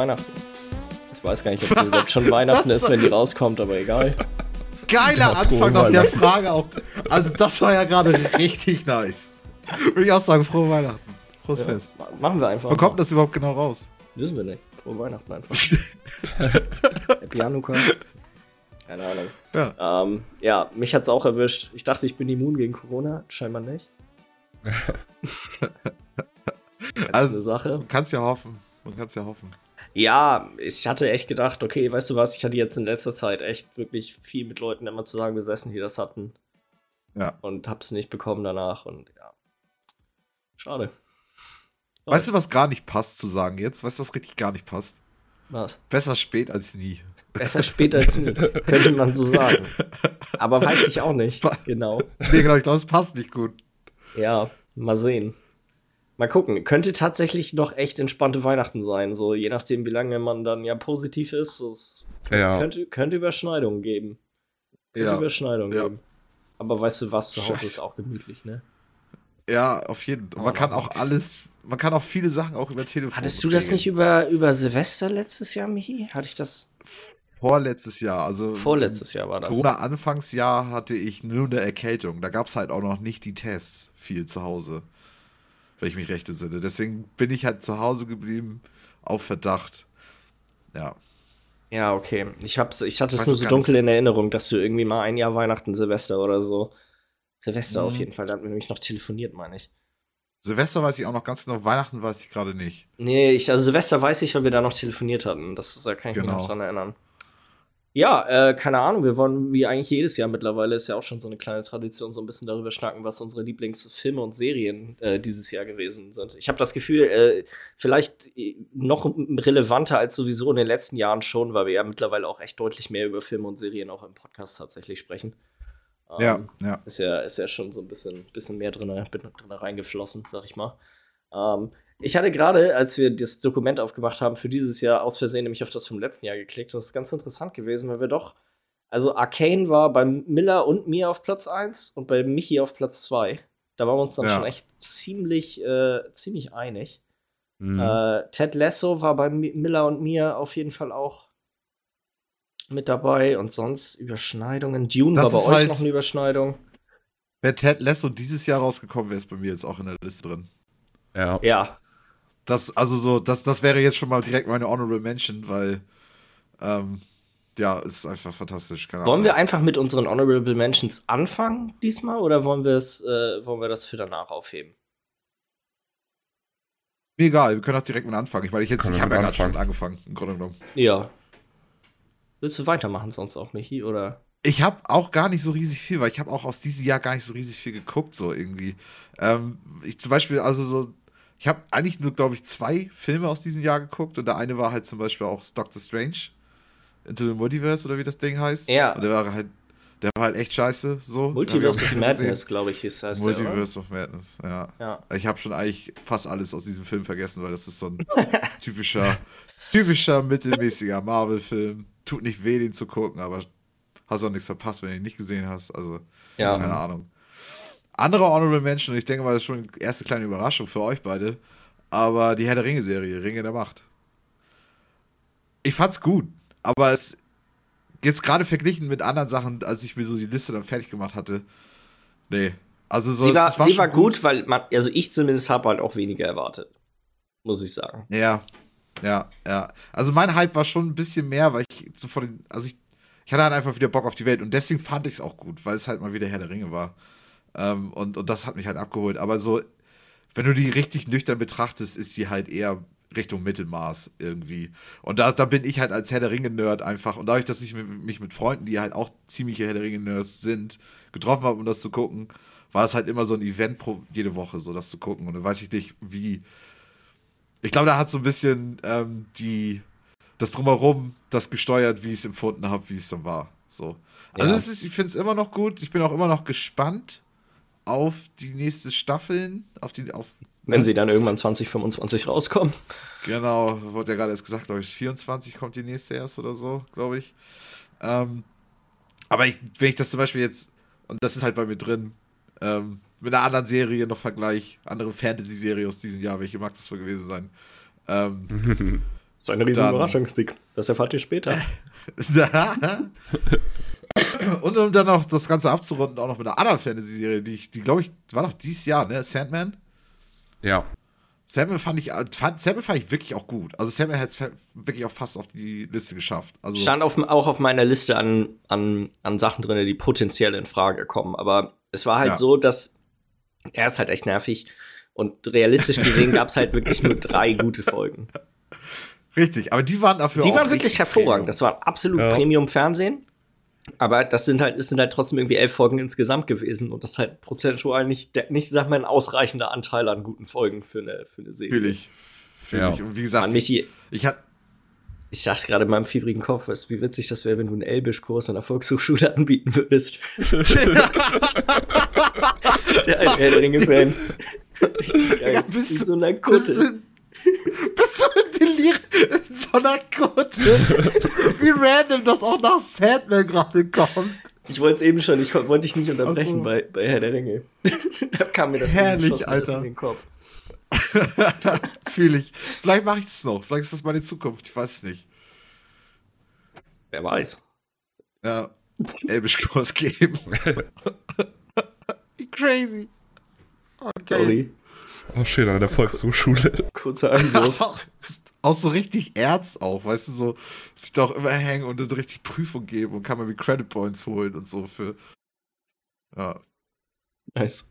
Weihnachten. Ich weiß gar nicht, ob das überhaupt schon Weihnachten ist, wenn die rauskommt, aber egal. Geiler Anfang nach der Frage auch. Also, das war ja gerade richtig nice. Würde ich auch sagen, frohe Weihnachten. Frohes ja, Fest. Machen wir einfach. Wann kommt das überhaupt genau raus? Wissen wir nicht. Frohe Weihnachten einfach. Happy Hanukkah. Keine Ahnung. Ja. Ähm, ja, mich hat's auch erwischt. Ich dachte, ich bin immun gegen Corona. Scheinbar nicht. also, eine Sache. Man kann's ja hoffen. Man kann's ja hoffen. Ja, ich hatte echt gedacht, okay, weißt du was, ich hatte jetzt in letzter Zeit echt wirklich viel mit Leuten immer zusammen gesessen, die das hatten. Ja. Und hab's nicht bekommen danach und ja. Schade. Weißt du, was gar nicht passt zu sagen jetzt? Weißt du, was richtig gar nicht passt? Was? Besser spät als nie. Besser spät als nie, könnte man so sagen. Aber weiß ich auch nicht. Genau. Nee, genau, ich glaube, es passt nicht gut. Ja, mal sehen. Mal gucken. Könnte tatsächlich noch echt entspannte Weihnachten sein. So, je nachdem, wie lange man dann ja positiv ist. Es ja. könnte, könnte Überschneidungen geben. Könnte ja. Überschneidungen ja. geben. Aber weißt du was, zu Hause Scheiße. ist auch gemütlich, ne? Ja, auf jeden Fall. Man kann auch alles, man kann auch viele Sachen auch über Telefon. Hattest du das nicht über, über Silvester letztes Jahr, Michi? Hatte ich das? Vorletztes Jahr, also. Vorletztes Jahr war das. Corona-Anfangsjahr hatte ich nur eine Erkältung. Da gab es halt auch noch nicht die Tests viel zu Hause. Wenn ich mich recht entsinne. Deswegen bin ich halt zu Hause geblieben auf Verdacht. Ja. Ja, okay. Ich, hab's, ich hatte es nur so dunkel nicht. in Erinnerung, dass du irgendwie mal ein Jahr Weihnachten, Silvester oder so. Silvester mhm. auf jeden Fall, da hatten wir nämlich noch telefoniert, meine ich. Silvester weiß ich auch noch ganz genau, Weihnachten weiß ich gerade nicht. Nee, ich, also Silvester weiß ich, weil wir da noch telefoniert hatten. Das, da kann ich genau. mich noch dran erinnern. Ja, äh, keine Ahnung, wir wollen wie eigentlich jedes Jahr mittlerweile, ist ja auch schon so eine kleine Tradition, so ein bisschen darüber schnacken, was unsere Lieblingsfilme und Serien äh, dieses Jahr gewesen sind. Ich habe das Gefühl, äh, vielleicht äh, noch relevanter als sowieso in den letzten Jahren schon, weil wir ja mittlerweile auch echt deutlich mehr über Filme und Serien auch im Podcast tatsächlich sprechen. Ähm, ja, ja. Ist ja, ist ja schon so ein bisschen, bisschen mehr drin, drin reingeflossen, sag ich mal. Ähm, ich hatte gerade, als wir das Dokument aufgemacht haben für dieses Jahr, aus Versehen nämlich auf das vom letzten Jahr geklickt. Das ist ganz interessant gewesen, weil wir doch. Also, Arcane war bei Miller und mir auf Platz 1 und bei Michi auf Platz 2. Da waren wir uns dann ja. schon echt ziemlich, äh, ziemlich einig. Mhm. Äh, Ted Lasso war bei Miller und mir auf jeden Fall auch mit dabei und sonst Überschneidungen. Dune das war bei euch halt, noch eine Überschneidung. Wäre Ted Lasso dieses Jahr rausgekommen, wäre es bei mir jetzt auch in der Liste drin. Ja. Ja, das, also so, das, das wäre jetzt schon mal direkt meine Honorable Mention, weil ähm, ja, es ist einfach fantastisch. Keine wollen wir einfach mit unseren Honorable Mentions anfangen diesmal oder wollen wir es, äh, wollen wir das für danach aufheben? Mir egal, wir können auch direkt mit anfangen. Ich meine, ich, ich habe ja gerade schon angefangen, im Grunde genommen. Ja. Willst du weitermachen sonst auch, Michi, oder? Ich habe auch gar nicht so riesig viel, weil ich habe auch aus diesem Jahr gar nicht so riesig viel geguckt, so irgendwie. Ähm, ich zum Beispiel, also so ich habe eigentlich nur, glaube ich, zwei Filme aus diesem Jahr geguckt und der eine war halt zum Beispiel auch Doctor Strange. Into the Multiverse oder wie das Ding heißt. Ja. Und der war halt, der war halt echt scheiße. So. Multiverse of Madness, glaube ich, ist heißt Multiverse der, of Madness, ja. ja. Ich habe schon eigentlich fast alles aus diesem Film vergessen, weil das ist so ein typischer, typischer mittelmäßiger Marvel-Film. Tut nicht weh, den zu gucken, aber hast auch nichts verpasst, wenn du ihn nicht gesehen hast. Also, ja. keine Ahnung. Andere Honorable und ich denke mal, das ist schon eine erste kleine Überraschung für euch beide, aber die Herr der Ringe-Serie, Ringe der Macht. Ich fand's gut, aber es jetzt gerade verglichen mit anderen Sachen, als ich mir so die Liste dann fertig gemacht hatte, nee. Also so, sie war, war, sie war gut, gut, weil man, also ich zumindest habe halt auch weniger erwartet. Muss ich sagen. Ja, ja, ja. Also mein Hype war schon ein bisschen mehr, weil ich so von den, also ich, ich hatte halt einfach wieder Bock auf die Welt und deswegen fand ich es auch gut, weil es halt mal wieder Herr der Ringe war. Ähm, und, und das hat mich halt abgeholt. Aber so, wenn du die richtig nüchtern betrachtest, ist sie halt eher Richtung Mittelmaß irgendwie. Und da, da bin ich halt als Herr der Ringe-Nerd einfach. Und dadurch, dass ich mich mit Freunden, die halt auch ziemliche Herr der Ringe-Nerds sind, getroffen habe, um das zu gucken, war das halt immer so ein Event pro, jede Woche, so das zu gucken. Und dann weiß ich nicht, wie. Ich glaube, da hat so ein bisschen ähm, die, das Drumherum das gesteuert, wie ich es empfunden habe, wie es dann war. So. Also ja. ist, ich finde es immer noch gut. Ich bin auch immer noch gespannt auf die nächste Staffeln, auf die, auf. Wenn sie dann irgendwann 2025 rauskommen. Genau, wurde ja gerade erst gesagt, glaube ich, 24 kommt die nächste erst oder so, glaube ich. Ähm, aber ich, wenn ich das zum Beispiel jetzt, und das ist halt bei mir drin, ähm, mit einer anderen Serie noch vergleich, andere Fantasy-Serie aus diesem Jahr, welche mag das wohl gewesen sein? Ähm, ist eine riesige Überraschung, Sieg. Das erfahrt ihr später. Und um dann noch das Ganze abzurunden, auch noch mit einer anderen Fantasy-Serie, die ich, die glaube ich, war doch dieses Jahr, ne? Sandman? Ja. Sandman fand ich, fand, Sandman fand ich wirklich auch gut. Also Sandman hat es wirklich auch fast auf die Liste geschafft. Also Stand auf, auch auf meiner Liste an, an, an Sachen drin, die potenziell in Frage kommen. Aber es war halt ja. so, dass er ist halt echt nervig. Und realistisch gesehen gab es halt wirklich nur drei gute Folgen. Richtig, aber die waren dafür. Die waren wirklich hervorragend. Premium. Das war absolut ja. Premium-Fernsehen. Aber das sind halt, es sind halt trotzdem irgendwie elf Folgen insgesamt gewesen und das ist halt prozentual nicht, nicht sag mal, ein ausreichender Anteil an guten Folgen für eine, für eine Serie. Natürlich. Ja. Und wie gesagt, ich, ich, ich, ich dachte gerade in meinem fieberigen Kopf, weißt, wie witzig das wäre, wenn du einen Elbisch-Kurs an der Volkshochschule anbieten würdest. der ein Herr der Ringe-Fan. Richtig geil. Ja, bist, wie so eine Kutte. Bist du in Delir in so einer Kutte? Wie random das auch nach Sandman gerade kommt. Ich wollte es eben schon, ich wollte dich nicht unterbrechen so. bei, bei Herr der Ringe. da kam mir das Herrlich, Alter. in den Kopf. Fühle ich. Vielleicht mache ich das noch. Vielleicht ist das meine Zukunft. Ich weiß es nicht. Wer weiß. Ja. Elbisch-Kurs geben. Wie crazy. Okay. Sorry. Oh, schön an der Volkshochschule. Kurzer Einwurf. auch so richtig Erz auch, weißt du, so sich doch immer hängen und dann richtig Prüfung geben und kann man wie Credit Points holen und so für. Ja. Nice.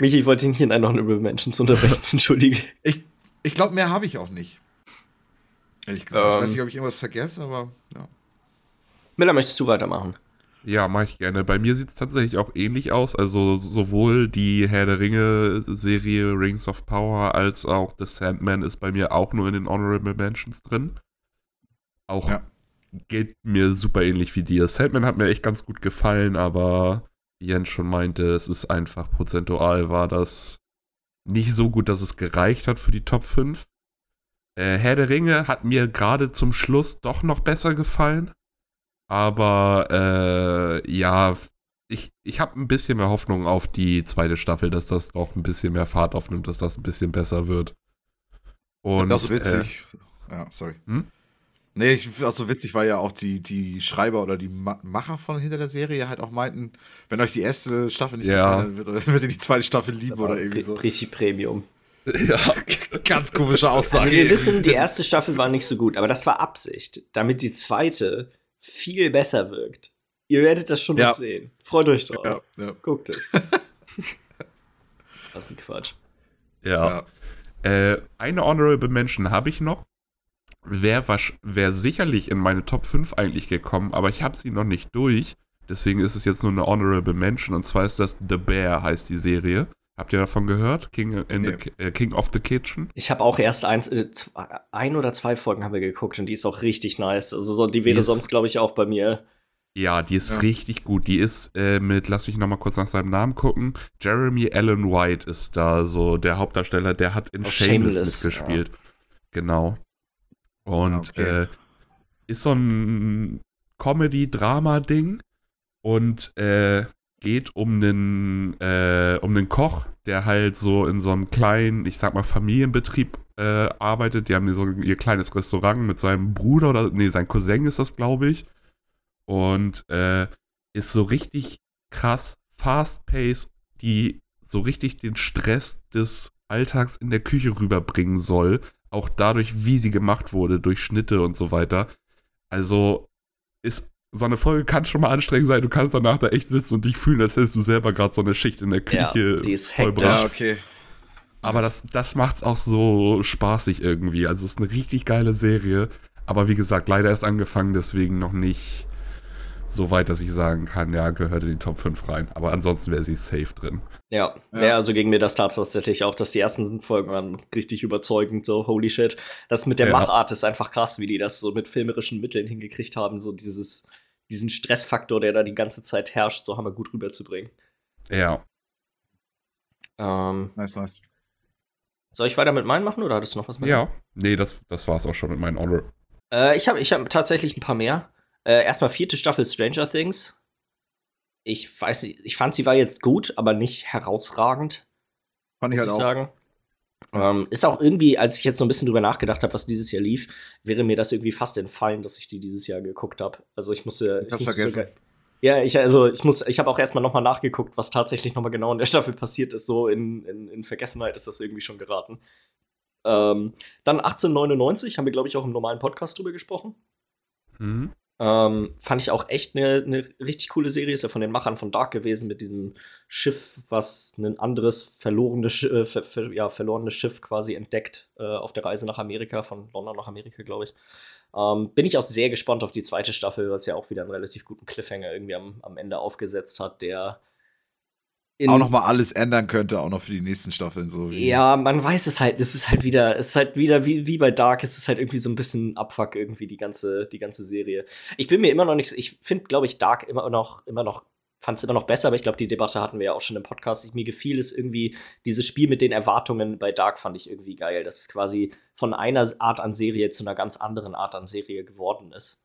Michi, ich wollte dich nicht in über Menschen zu unterbrechen, entschuldige. Ich, ich glaube, mehr habe ich auch nicht. Ehrlich gesagt. Ähm, ich weiß nicht, ob ich irgendwas vergesse, aber ja. Miller, möchtest du weitermachen? Ja, mache ich gerne. Bei mir sieht es tatsächlich auch ähnlich aus. Also sowohl die Herr der Ringe-Serie Rings of Power als auch The Sandman ist bei mir auch nur in den Honorable Mentions drin. Auch ja. geht mir super ähnlich wie dir. Sandman hat mir echt ganz gut gefallen, aber wie Jens schon meinte, es ist einfach prozentual war das nicht so gut, dass es gereicht hat für die Top 5. Äh, Herr der Ringe hat mir gerade zum Schluss doch noch besser gefallen. Aber äh, ja, ich, ich habe ein bisschen mehr Hoffnung auf die zweite Staffel, dass das auch ein bisschen mehr Fahrt aufnimmt, dass das ein bisschen besser wird. Und, das ist witzig. Äh, ja, sorry. Hm? Nee, ich finde auch so witzig, weil ja auch die, die Schreiber oder die Macher von hinter der Serie halt auch meinten, wenn euch die erste Staffel nicht ja. gefallen, wird, wird ihr die zweite Staffel lieben oder irgendwie so. Richtig Premium. Ja, ganz komische Aussage. Also wir wissen, die erste Staffel war nicht so gut, aber das war Absicht, damit die zweite viel besser wirkt. Ihr werdet das schon ja. noch sehen. Freut euch drauf. Ja, ja. Guckt es. das ist ein Quatsch. Ja. Äh, eine Honorable Mention habe ich noch. Wäre wär sicherlich in meine Top 5 eigentlich gekommen, aber ich habe sie noch nicht durch. Deswegen ist es jetzt nur eine Honorable Mention. Und zwar ist das The Bear, heißt die Serie. Habt ihr davon gehört? King, in nee. the, äh, King of the Kitchen? Ich habe auch erst eins, äh, zwei, ein oder zwei Folgen haben wir geguckt und die ist auch richtig nice. Also so, die wäre die sonst, glaube ich, auch bei mir. Ja, die ist ja. richtig gut. Die ist äh, mit, lass mich noch mal kurz nach seinem Namen gucken. Jeremy Allen White ist da so der Hauptdarsteller, der hat in oh, Shameless, Shameless, mitgespielt. Ja. Genau. Und okay. äh, ist so ein Comedy-Drama-Ding. Und äh, geht um einen, äh, um einen Koch, der halt so in so einem kleinen, ich sag mal, Familienbetrieb äh, arbeitet. Die haben so ihr kleines Restaurant mit seinem Bruder oder, nee, sein Cousin ist das, glaube ich. Und äh, ist so richtig krass fast-paced, die so richtig den Stress des Alltags in der Küche rüberbringen soll. Auch dadurch, wie sie gemacht wurde, durch Schnitte und so weiter. Also ist so eine Folge kann schon mal anstrengend sein. Du kannst danach da echt sitzen und dich fühlen, als hättest du selber gerade so eine Schicht in der Küche. Ja, die ist hektisch. Ja, okay. Aber das, das macht's auch so spaßig irgendwie. Also es ist eine richtig geile Serie. Aber wie gesagt, leider erst angefangen, deswegen noch nicht so weit, dass ich sagen kann, ja, gehört in die Top 5 rein. Aber ansonsten wäre sie safe drin. Ja, ja. ja also gegen mir das tatsächlich auch, dass die ersten Folgen waren richtig überzeugend, so holy shit. Das mit der ja. Machart ist einfach krass, wie die das so mit filmerischen Mitteln hingekriegt haben, so dieses, diesen Stressfaktor, der da die ganze Zeit herrscht, so haben wir gut rüberzubringen. Ja. Ähm, nice, nice. Soll ich weiter mit meinen machen oder hattest du noch was mit? Ja, nee, das, das war's auch schon mit meinen Honor. Äh, ich habe ich hab tatsächlich ein paar mehr. Äh, erstmal vierte Staffel Stranger Things. Ich weiß nicht, ich fand sie war jetzt gut, aber nicht herausragend. Fand ich halt ich auch. sagen. Ähm, ist auch irgendwie, als ich jetzt so ein bisschen drüber nachgedacht habe, was dieses Jahr lief, wäre mir das irgendwie fast entfallen, dass ich die dieses Jahr geguckt habe. Also ich musste. Ich, ich musste vergessen. Sogar, ja, ich, also ich muss, ich habe auch erstmal nochmal nachgeguckt, was tatsächlich nochmal genau in der Staffel passiert ist. So in, in, in Vergessenheit ist das irgendwie schon geraten. Ähm, dann 1899 haben wir, glaube ich, auch im normalen Podcast drüber gesprochen. Mhm. Ähm, fand ich auch echt eine ne richtig coole Serie. Ist ja von den Machern von Dark gewesen mit diesem Schiff, was ein anderes verlorenes, äh, ver ver ja, verlorenes Schiff quasi entdeckt äh, auf der Reise nach Amerika, von London nach Amerika, glaube ich. Ähm, bin ich auch sehr gespannt auf die zweite Staffel, was ja auch wieder einen relativ guten Cliffhanger irgendwie am, am Ende aufgesetzt hat, der auch noch mal alles ändern könnte, auch noch für die nächsten Staffeln so. ja, man weiß es halt. Es ist halt wieder, es ist halt wieder wie, wie bei Dark. Es ist halt irgendwie so ein bisschen Abfuck irgendwie die ganze, die ganze Serie. Ich bin mir immer noch nicht, ich finde, glaube ich, Dark immer noch, immer noch, fand es immer noch besser. Aber ich glaube, die Debatte hatten wir ja auch schon im Podcast. Ich, mir gefiel es irgendwie dieses Spiel mit den Erwartungen bei Dark fand ich irgendwie geil, dass es quasi von einer Art an Serie zu einer ganz anderen Art an Serie geworden ist.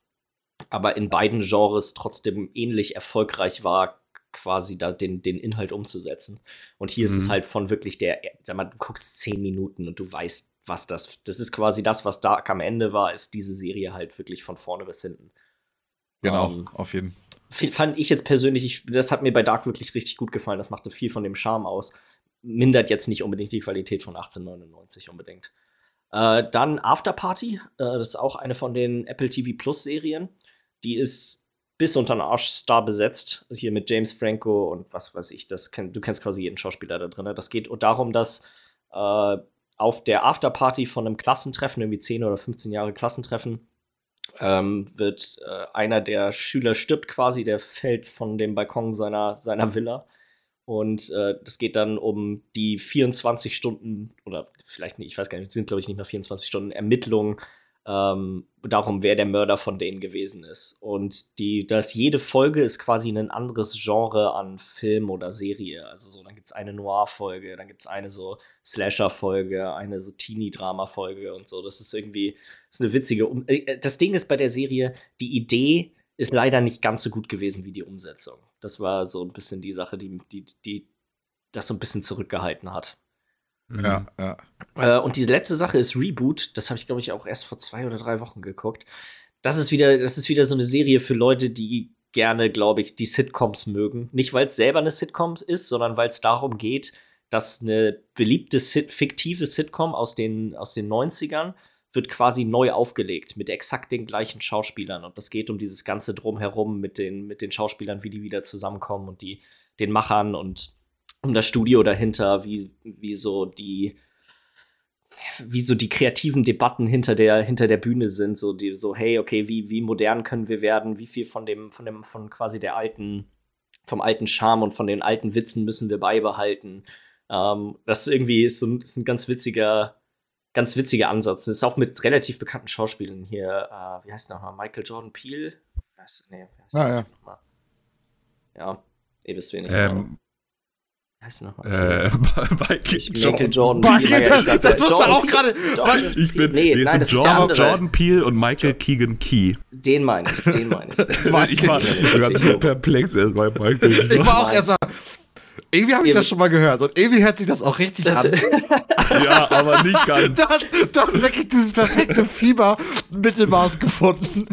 Aber in beiden Genres trotzdem ähnlich erfolgreich war, quasi da den, den Inhalt umzusetzen. Und hier mhm. ist es mhm. halt von wirklich der, sag mal, du guckst zehn Minuten und du weißt, was das, das ist quasi das, was Dark am Ende war, ist diese Serie halt wirklich von vorne bis hinten. Genau, um, ähm, auf jeden Fall. Fand ich jetzt persönlich, ich, das hat mir bei Dark wirklich richtig gut gefallen. Das machte viel von dem Charme aus. Mindert jetzt nicht unbedingt die Qualität von 1899 unbedingt. Äh, dann Afterparty, äh, das ist auch eine von den Apple TV Plus Serien. Die ist bis unter den Arsch Star besetzt. Hier mit James Franco und was weiß ich. Das kenn, du kennst quasi jeden Schauspieler da drin. Das geht darum, dass äh, auf der Afterparty von einem Klassentreffen, irgendwie 10 oder 15 Jahre Klassentreffen, ähm, wird äh, einer der Schüler stirbt quasi, der fällt von dem Balkon seiner, seiner Villa. Und äh, das geht dann um die 24 Stunden, oder vielleicht nicht, ich weiß gar nicht, sind glaube ich nicht mehr 24 Stunden Ermittlungen ähm, darum, wer der Mörder von denen gewesen ist. Und die, dass jede Folge ist quasi ein anderes Genre an Film oder Serie. Also so, dann gibt es eine Noir-Folge, dann gibt es eine so Slasher-Folge, eine so Teenie-Drama-Folge und so. Das ist irgendwie, das ist eine witzige. Um äh, das Ding ist bei der Serie, die Idee ist leider nicht ganz so gut gewesen wie die Umsetzung. Das war so ein bisschen die Sache, die, die, die das so ein bisschen zurückgehalten hat. Ja, mhm. ja. Äh, und die letzte Sache ist Reboot. Das habe ich, glaube ich, auch erst vor zwei oder drei Wochen geguckt. Das ist wieder, das ist wieder so eine Serie für Leute, die gerne, glaube ich, die Sitcoms mögen. Nicht, weil es selber eine Sitcom ist, sondern weil es darum geht, dass eine beliebte Sit fiktive Sitcom aus den, aus den 90ern wird quasi neu aufgelegt mit exakt den gleichen Schauspielern. Und das geht um dieses ganze Drumherum mit den, mit den Schauspielern, wie die wieder zusammenkommen und die, den Machern und um das Studio dahinter, wie, wie so die wie so die kreativen Debatten hinter der hinter der Bühne sind, so die so hey, okay, wie wie modern können wir werden, wie viel von dem von dem von quasi der alten vom alten Charme und von den alten Witzen müssen wir beibehalten. Ähm, das ist irgendwie ist, so, ist ein ganz witziger ganz witziger Ansatz. Das ist auch mit relativ bekannten Schauspielern hier. Äh, wie heißt der nochmal? Michael Jordan Peele? Was, nee, wie ah, ja. Ja, ihr wisst, wen ich ähm, heißt nochmal? Äh, Michael, Michael Jordan. Michael, das, das, das wusste auch gerade. Ich bin, nee, wir nein, sind Jordan, Jordan Peele und Michael Keegan Key. Den meine ich, den meine ich. ich war ganz so perplex erst bei Michael. Ich war auch erst mal, irgendwie habe ich das schon mal gehört und irgendwie hört sich das auch richtig das an. ja, aber nicht ganz. Du hast, du hast wirklich dieses perfekte Fieber-Mittelmaß gefunden.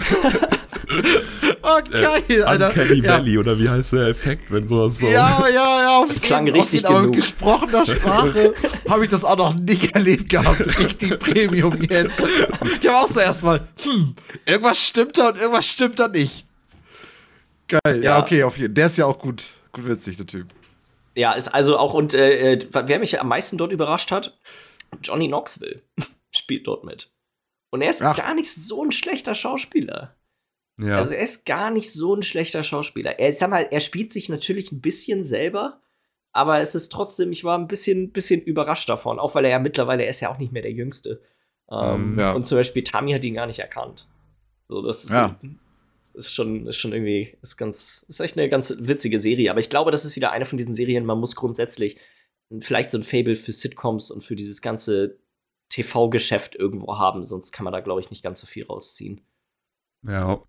oh, geil, äh, Alter. Uncanny ja. Valley, oder wie heißt der Effekt, wenn sowas so. Ja, ja, ja. Das klang richtig genug. Mit gesprochener Sprache habe ich das auch noch nicht erlebt gehabt. Richtig Premium jetzt. Ich habe auch so erstmal, hm, irgendwas stimmt da und irgendwas stimmt da nicht. Geil, ja, ja okay, auf jeden Fall. Der ist ja auch gut, gut witzig, der Typ. Ja, ist also auch, und äh, äh wer mich am meisten dort überrascht hat, Johnny Knoxville spielt dort mit. Und er ist Ach. gar nicht so ein schlechter Schauspieler. Ja. Also er ist gar nicht so ein schlechter Schauspieler. Er, sag mal, er spielt sich natürlich ein bisschen selber, aber es ist trotzdem, ich war ein bisschen, bisschen überrascht davon, auch weil er ja mittlerweile, er ist ja auch nicht mehr der Jüngste. Ähm, ja. Und zum Beispiel Tami hat ihn gar nicht erkannt. So, das ist, ja ist schon, ist schon irgendwie, ist ganz, ist echt eine ganz witzige Serie. Aber ich glaube, das ist wieder eine von diesen Serien, man muss grundsätzlich vielleicht so ein Fable für Sitcoms und für dieses ganze TV-Geschäft irgendwo haben, sonst kann man da, glaube ich, nicht ganz so viel rausziehen. Ja.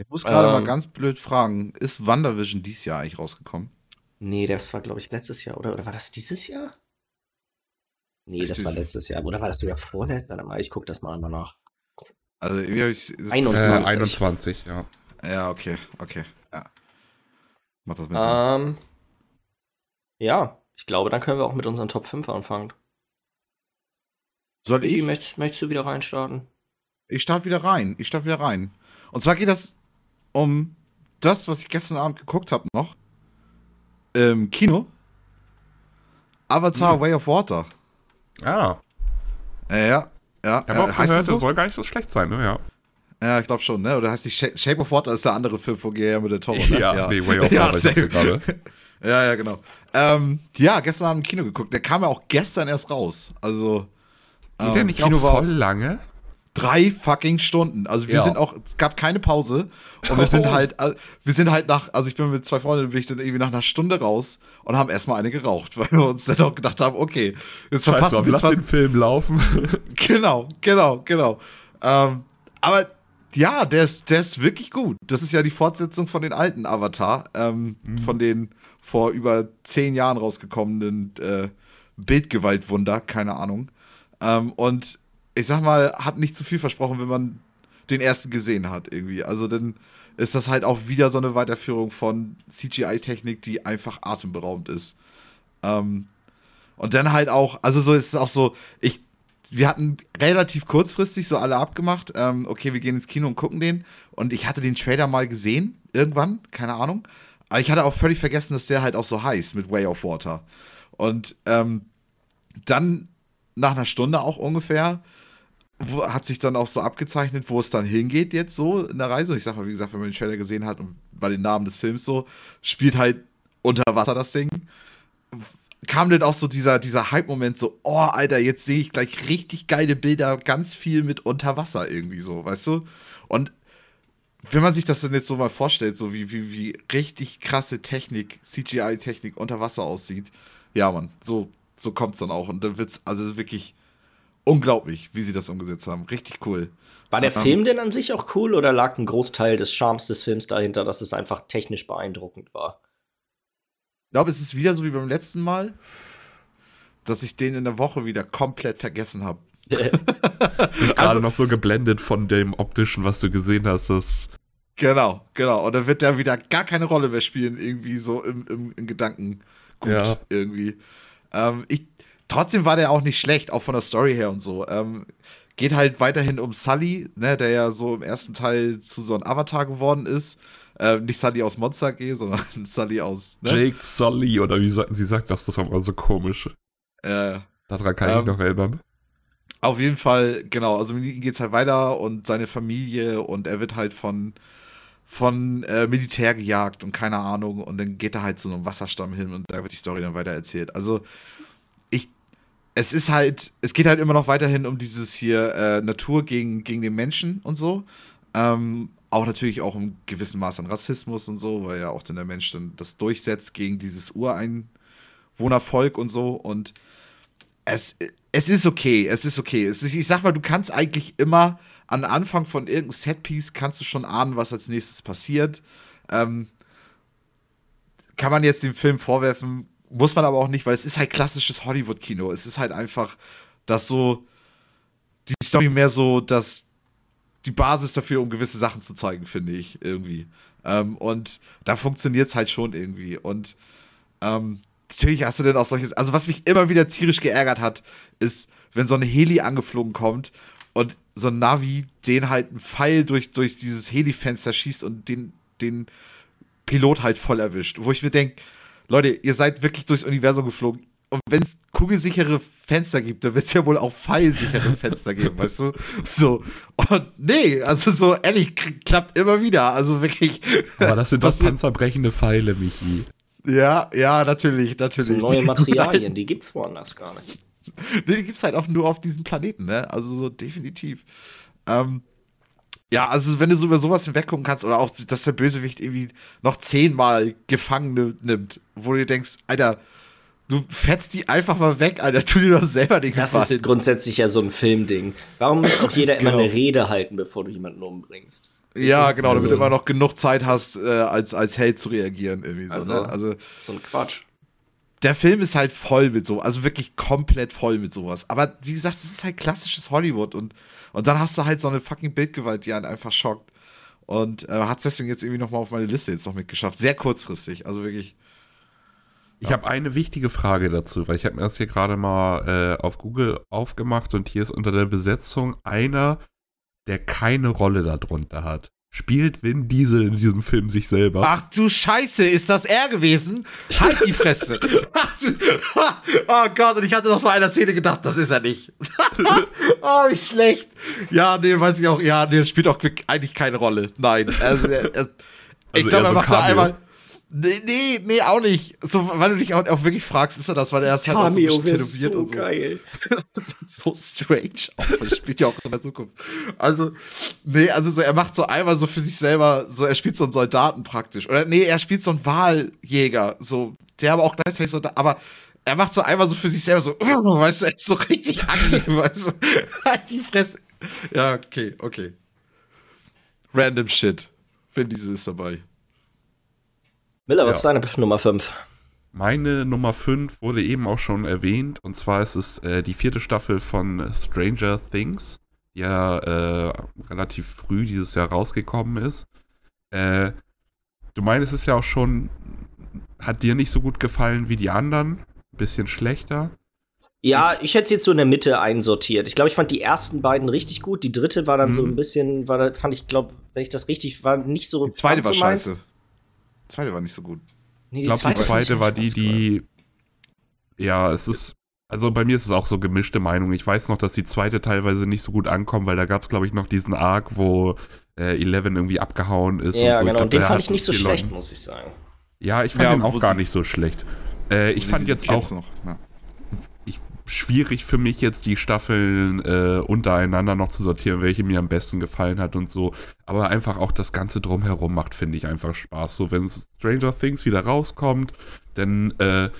Ich muss gerade ähm, mal ganz blöd fragen, ist WandaVision dieses Jahr eigentlich rausgekommen? Nee, das war, glaube ich, letztes Jahr, oder? Oder war das dieses Jahr? Nee, das war letztes Jahr. Oder war das sogar vorletztes? Warte mal, ich gucke das mal einmal nach. Also, wie habe ich 21. Äh, 21, ja. Ja, okay, okay. Ja. Macht das mehr Sinn. Ähm, ja, ich glaube, dann können wir auch mit unseren Top 5 anfangen. Soll ich? Möchtest, möchtest du wieder reinstarten? Ich starte wieder rein. Ich starte wieder rein. Und zwar geht das um das, was ich gestern Abend geguckt habe noch. Im Kino. Avatar ja. Way of Water. Ah. Äh, ja, ja. Ich habe auch äh, gehört, so? soll gar nicht so schlecht sein, ne? Ja. Ja, ich glaube schon, ne? Oder heißt die Shape of Water ist der andere Film von Guillermo del Toro, ne? Ja, ja. nee, Way of Water ja, gerade. ja, ja, genau. Ähm, ja, gestern Abend im Kino geguckt. Der kam ja auch gestern erst raus. Also. Ähm, der nicht Kino auch voll lange? Drei fucking Stunden. Also wir ja. sind auch, es gab keine Pause und wir sind halt, äh, wir sind halt nach, also ich bin mit zwei Freunden, bin ich dann irgendwie nach einer Stunde raus und haben erstmal eine geraucht, weil wir uns dann auch gedacht haben, okay, jetzt verpassen wir zwar den Film laufen. genau, genau, genau. Ähm, aber ja, der ist, der ist wirklich gut. Das ist ja die Fortsetzung von den alten Avatar, ähm, mhm. von den vor über zehn Jahren rausgekommenen äh, Bildgewaltwunder, keine Ahnung. Ähm, und ich sag mal, hat nicht zu viel versprochen, wenn man den ersten gesehen hat, irgendwie. Also dann ist das halt auch wieder so eine Weiterführung von CGI-Technik, die einfach atemberaubend ist. Ähm, und dann halt auch, also so ist es auch so, ich, wir hatten relativ kurzfristig so alle abgemacht, ähm, okay, wir gehen ins Kino und gucken den. Und ich hatte den Trailer mal gesehen, irgendwann, keine Ahnung. Aber ich hatte auch völlig vergessen, dass der halt auch so heißt mit Way of Water. Und ähm, dann nach einer Stunde auch ungefähr hat sich dann auch so abgezeichnet, wo es dann hingeht jetzt so in der Reise. Ich sag mal, wie gesagt, wenn man den Trailer gesehen hat und bei den Namen des Films so, spielt halt unter Wasser das Ding. Kam dann auch so dieser, dieser Hype-Moment so, oh, Alter, jetzt sehe ich gleich richtig geile Bilder, ganz viel mit Unterwasser irgendwie so, weißt du? Und wenn man sich das dann jetzt so mal vorstellt, so wie, wie, wie richtig krasse Technik, CGI-Technik unter Wasser aussieht, ja, man, so, so kommt es dann auch. Und dann wird's, also es ist wirklich unglaublich, wie sie das umgesetzt haben. Richtig cool. War der um, Film denn an sich auch cool oder lag ein Großteil des Charmes des Films dahinter, dass es einfach technisch beeindruckend war? Ich glaube, es ist wieder so wie beim letzten Mal, dass ich den in der Woche wieder komplett vergessen habe. Ich bin gerade also, noch so geblendet von dem optischen, was du gesehen hast. Das genau, genau. Und dann wird der wieder gar keine Rolle mehr spielen, irgendwie so im, im, im Gedanken gut ja. irgendwie. Ähm, ich, trotzdem war der auch nicht schlecht, auch von der Story her und so. Ähm, geht halt weiterhin um Sully, ne, der ja so im ersten Teil zu so einem Avatar geworden ist. Äh, nicht Sully aus Monster AG, sondern Sully aus. Ne? Jake Sully, oder wie sie sagt das, das war mal so komisch. Äh, Daran kann ich ähm, noch erinnern. Auf jeden Fall, genau. Also mit ihm geht's halt weiter und seine Familie und er wird halt von von äh, Militär gejagt und keine Ahnung und dann geht er halt zu so einem Wasserstamm hin und da wird die Story dann weiter erzählt. Also es ist halt, es geht halt immer noch weiterhin um dieses hier äh, Natur gegen, gegen den Menschen und so. Ähm, auch natürlich auch um gewissen Maß an Rassismus und so, weil ja auch dann der Mensch dann das durchsetzt gegen dieses Ureinwohnervolk und so. Und es, es ist okay, es ist okay. Es ist, ich sag mal, du kannst eigentlich immer an Anfang von irgendeinem Setpiece kannst du schon ahnen, was als nächstes passiert. Ähm, kann man jetzt dem Film vorwerfen, muss man aber auch nicht, weil es ist halt klassisches Hollywood-Kino. Es ist halt einfach, dass so die Story mehr so, dass die Basis dafür, um gewisse Sachen zu zeigen, finde ich irgendwie. Ähm, und da funktioniert es halt schon irgendwie. Und ähm, natürlich hast du denn auch solches. Also, was mich immer wieder tierisch geärgert hat, ist, wenn so ein Heli angeflogen kommt und so ein Navi den halt einen Pfeil durch, durch dieses Heli-Fenster schießt und den, den Pilot halt voll erwischt. Wo ich mir denke, Leute, ihr seid wirklich durchs Universum geflogen. Und wenn es kugelsichere Fenster gibt, dann wird es ja wohl auch pfeilsichere Fenster geben, weißt du? So. Und nee, also so ehrlich, klappt immer wieder. Also wirklich. Aber das sind doch panzerbrechende Pfeile, Michi. Ja, ja, natürlich, natürlich. Das sind neue Materialien, die gibt's woanders gar nicht. Nee, die gibt's halt auch nur auf diesem Planeten, ne? Also so definitiv. Ähm, ja, also wenn du so über sowas hinweggucken kannst oder auch, dass der Bösewicht irgendwie noch zehnmal Gefangene nimmt, wo du dir denkst, Alter, du fetzt die einfach mal weg, Alter, tu dir doch selber den Das Gefallen. ist grundsätzlich ja so ein Filmding. Warum muss auch jeder genau. immer eine Rede halten, bevor du jemanden umbringst? Ja, genau, damit also, du immer noch genug Zeit hast, äh, als, als Held zu reagieren, irgendwie so, also, ne? Also, so ein Quatsch. der Film ist halt voll mit so, also wirklich komplett voll mit sowas. Aber wie gesagt, es ist halt klassisches Hollywood und, und dann hast du halt so eine fucking Bildgewalt, die einen einfach schockt. Und äh, hat es deswegen jetzt irgendwie nochmal auf meine Liste jetzt noch mitgeschafft. Sehr kurzfristig, also wirklich. Ich ja. habe eine wichtige Frage dazu, weil ich habe mir das hier gerade mal äh, auf Google aufgemacht und hier ist unter der Besetzung einer, der keine Rolle darunter hat. Spielt Vin Diesel in diesem Film sich selber? Ach du Scheiße, ist das er gewesen? Halt die Fresse. oh Gott, und ich hatte noch bei einer Szene gedacht, das ist er nicht. oh, wie schlecht. Ja, nee, weiß ich auch. Ja, nee, spielt auch eigentlich keine Rolle. Nein. Also, er, er, also ich glaube, er macht da einmal Nee, nee, nee, auch nicht. So, weil du dich auch, auch, wirklich fragst, ist er das, weil er ist halt auch so tätowiert so und so. geil. so strange auch, das spielt ja auch in der Zukunft. Also, nee, also so, er macht so einmal so für sich selber, so, er spielt so einen Soldaten praktisch. Oder nee, er spielt so einen Wahljäger, so, der aber auch gleichzeitig so, aber er macht so einmal so für sich selber so, weißt du, er ist so richtig angenehm, weißt du. Halt die Fresse. Ja, okay, okay. Random Shit. Wenn diese ist dabei. Miller, was ja. ist deine Nummer 5? Meine Nummer 5 wurde eben auch schon erwähnt. Und zwar ist es äh, die vierte Staffel von Stranger Things, die ja äh, relativ früh dieses Jahr rausgekommen ist. Äh, du meinst es ja auch schon, hat dir nicht so gut gefallen wie die anderen? Bisschen schlechter? Ja, ich hätte es jetzt so in der Mitte einsortiert. Ich glaube, ich fand die ersten beiden richtig gut. Die dritte war dann mhm. so ein bisschen, war, fand ich, glaube, wenn ich das richtig, war nicht so. Die zweite war so scheiße zweite war nicht so gut. Nee, ich glaube, die zweite war die, die. Ja, es ist. Also bei mir ist es auch so gemischte Meinung. Ich weiß noch, dass die zweite teilweise nicht so gut ankommt, weil da gab es, glaube ich, noch diesen Arc, wo äh, Eleven irgendwie abgehauen ist. Ja, und so. genau. Glaub, und den fand ich nicht so schlecht, muss ich sagen. Ja, ich fand ja, den auch gar nicht so schlecht. Äh, ich fand jetzt auch. Noch, ja schwierig für mich jetzt die Staffeln äh, untereinander noch zu sortieren, welche mir am besten gefallen hat und so. Aber einfach auch das Ganze drumherum macht, finde ich einfach Spaß. So, wenn Stranger Things wieder rauskommt, denn äh,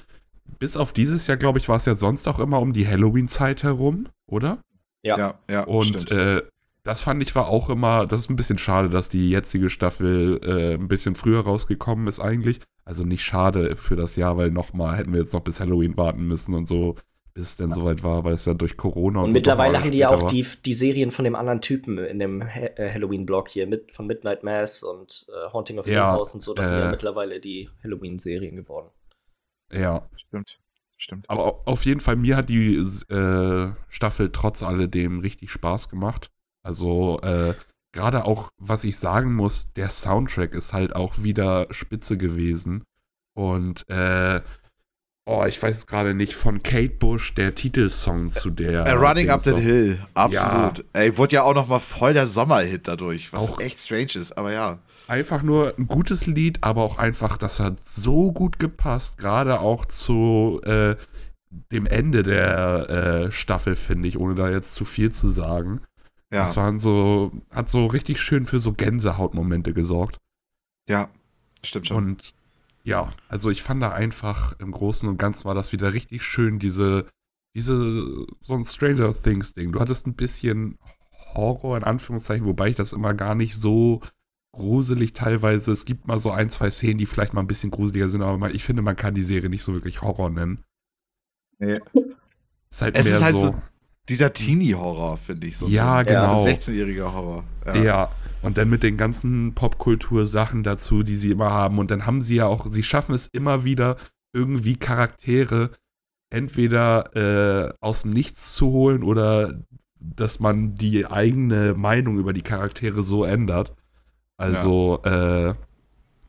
bis auf dieses Jahr, glaube ich, war es ja sonst auch immer um die Halloween-Zeit herum, oder? Ja, ja, ja Und äh, das fand ich war auch immer, das ist ein bisschen schade, dass die jetzige Staffel äh, ein bisschen früher rausgekommen ist eigentlich. Also nicht schade für das Jahr, weil nochmal hätten wir jetzt noch bis Halloween warten müssen und so bis es denn ja. soweit war, weil es ja durch Corona und, und so mittlerweile haben die ja auch die, die Serien von dem anderen Typen in dem ha äh, Halloween-Blog hier mit von Midnight Mass und äh, Haunting of Hill ja, House und so. Das äh, sind ja mittlerweile die Halloween-Serien geworden. Ja. Stimmt. Stimmt. Aber auf jeden Fall, mir hat die äh, Staffel trotz alledem richtig Spaß gemacht. Also, äh, gerade auch, was ich sagen muss, der Soundtrack ist halt auch wieder spitze gewesen. Und äh, oh, ich weiß gerade nicht, von Kate Bush, der Titelsong zu der. A Running Up That Hill, absolut. Ja. Ey, wurde ja auch noch mal voll der Sommerhit dadurch, was auch echt strange ist, aber ja. Einfach nur ein gutes Lied, aber auch einfach, das hat so gut gepasst, gerade auch zu äh, dem Ende der äh, Staffel, finde ich, ohne da jetzt zu viel zu sagen. Ja. Das waren so, hat so richtig schön für so Gänsehautmomente gesorgt. Ja, stimmt schon. Und ja, also ich fand da einfach im Großen und Ganzen war das wieder richtig schön, diese, diese, so ein Stranger Things Ding. Du hattest ein bisschen Horror in Anführungszeichen, wobei ich das immer gar nicht so gruselig teilweise. Es gibt mal so ein, zwei Szenen, die vielleicht mal ein bisschen gruseliger sind, aber ich finde, man kann die Serie nicht so wirklich Horror nennen. Nee. Ist halt es ist halt so, so dieser Teenie-Horror, finde ich. So ja, so genau. 16-jähriger Horror. Ja. ja. Und dann mit den ganzen Popkultur-Sachen dazu, die sie immer haben. Und dann haben sie ja auch, sie schaffen es immer wieder, irgendwie Charaktere entweder äh, aus dem Nichts zu holen oder dass man die eigene Meinung über die Charaktere so ändert. Also, ja. äh,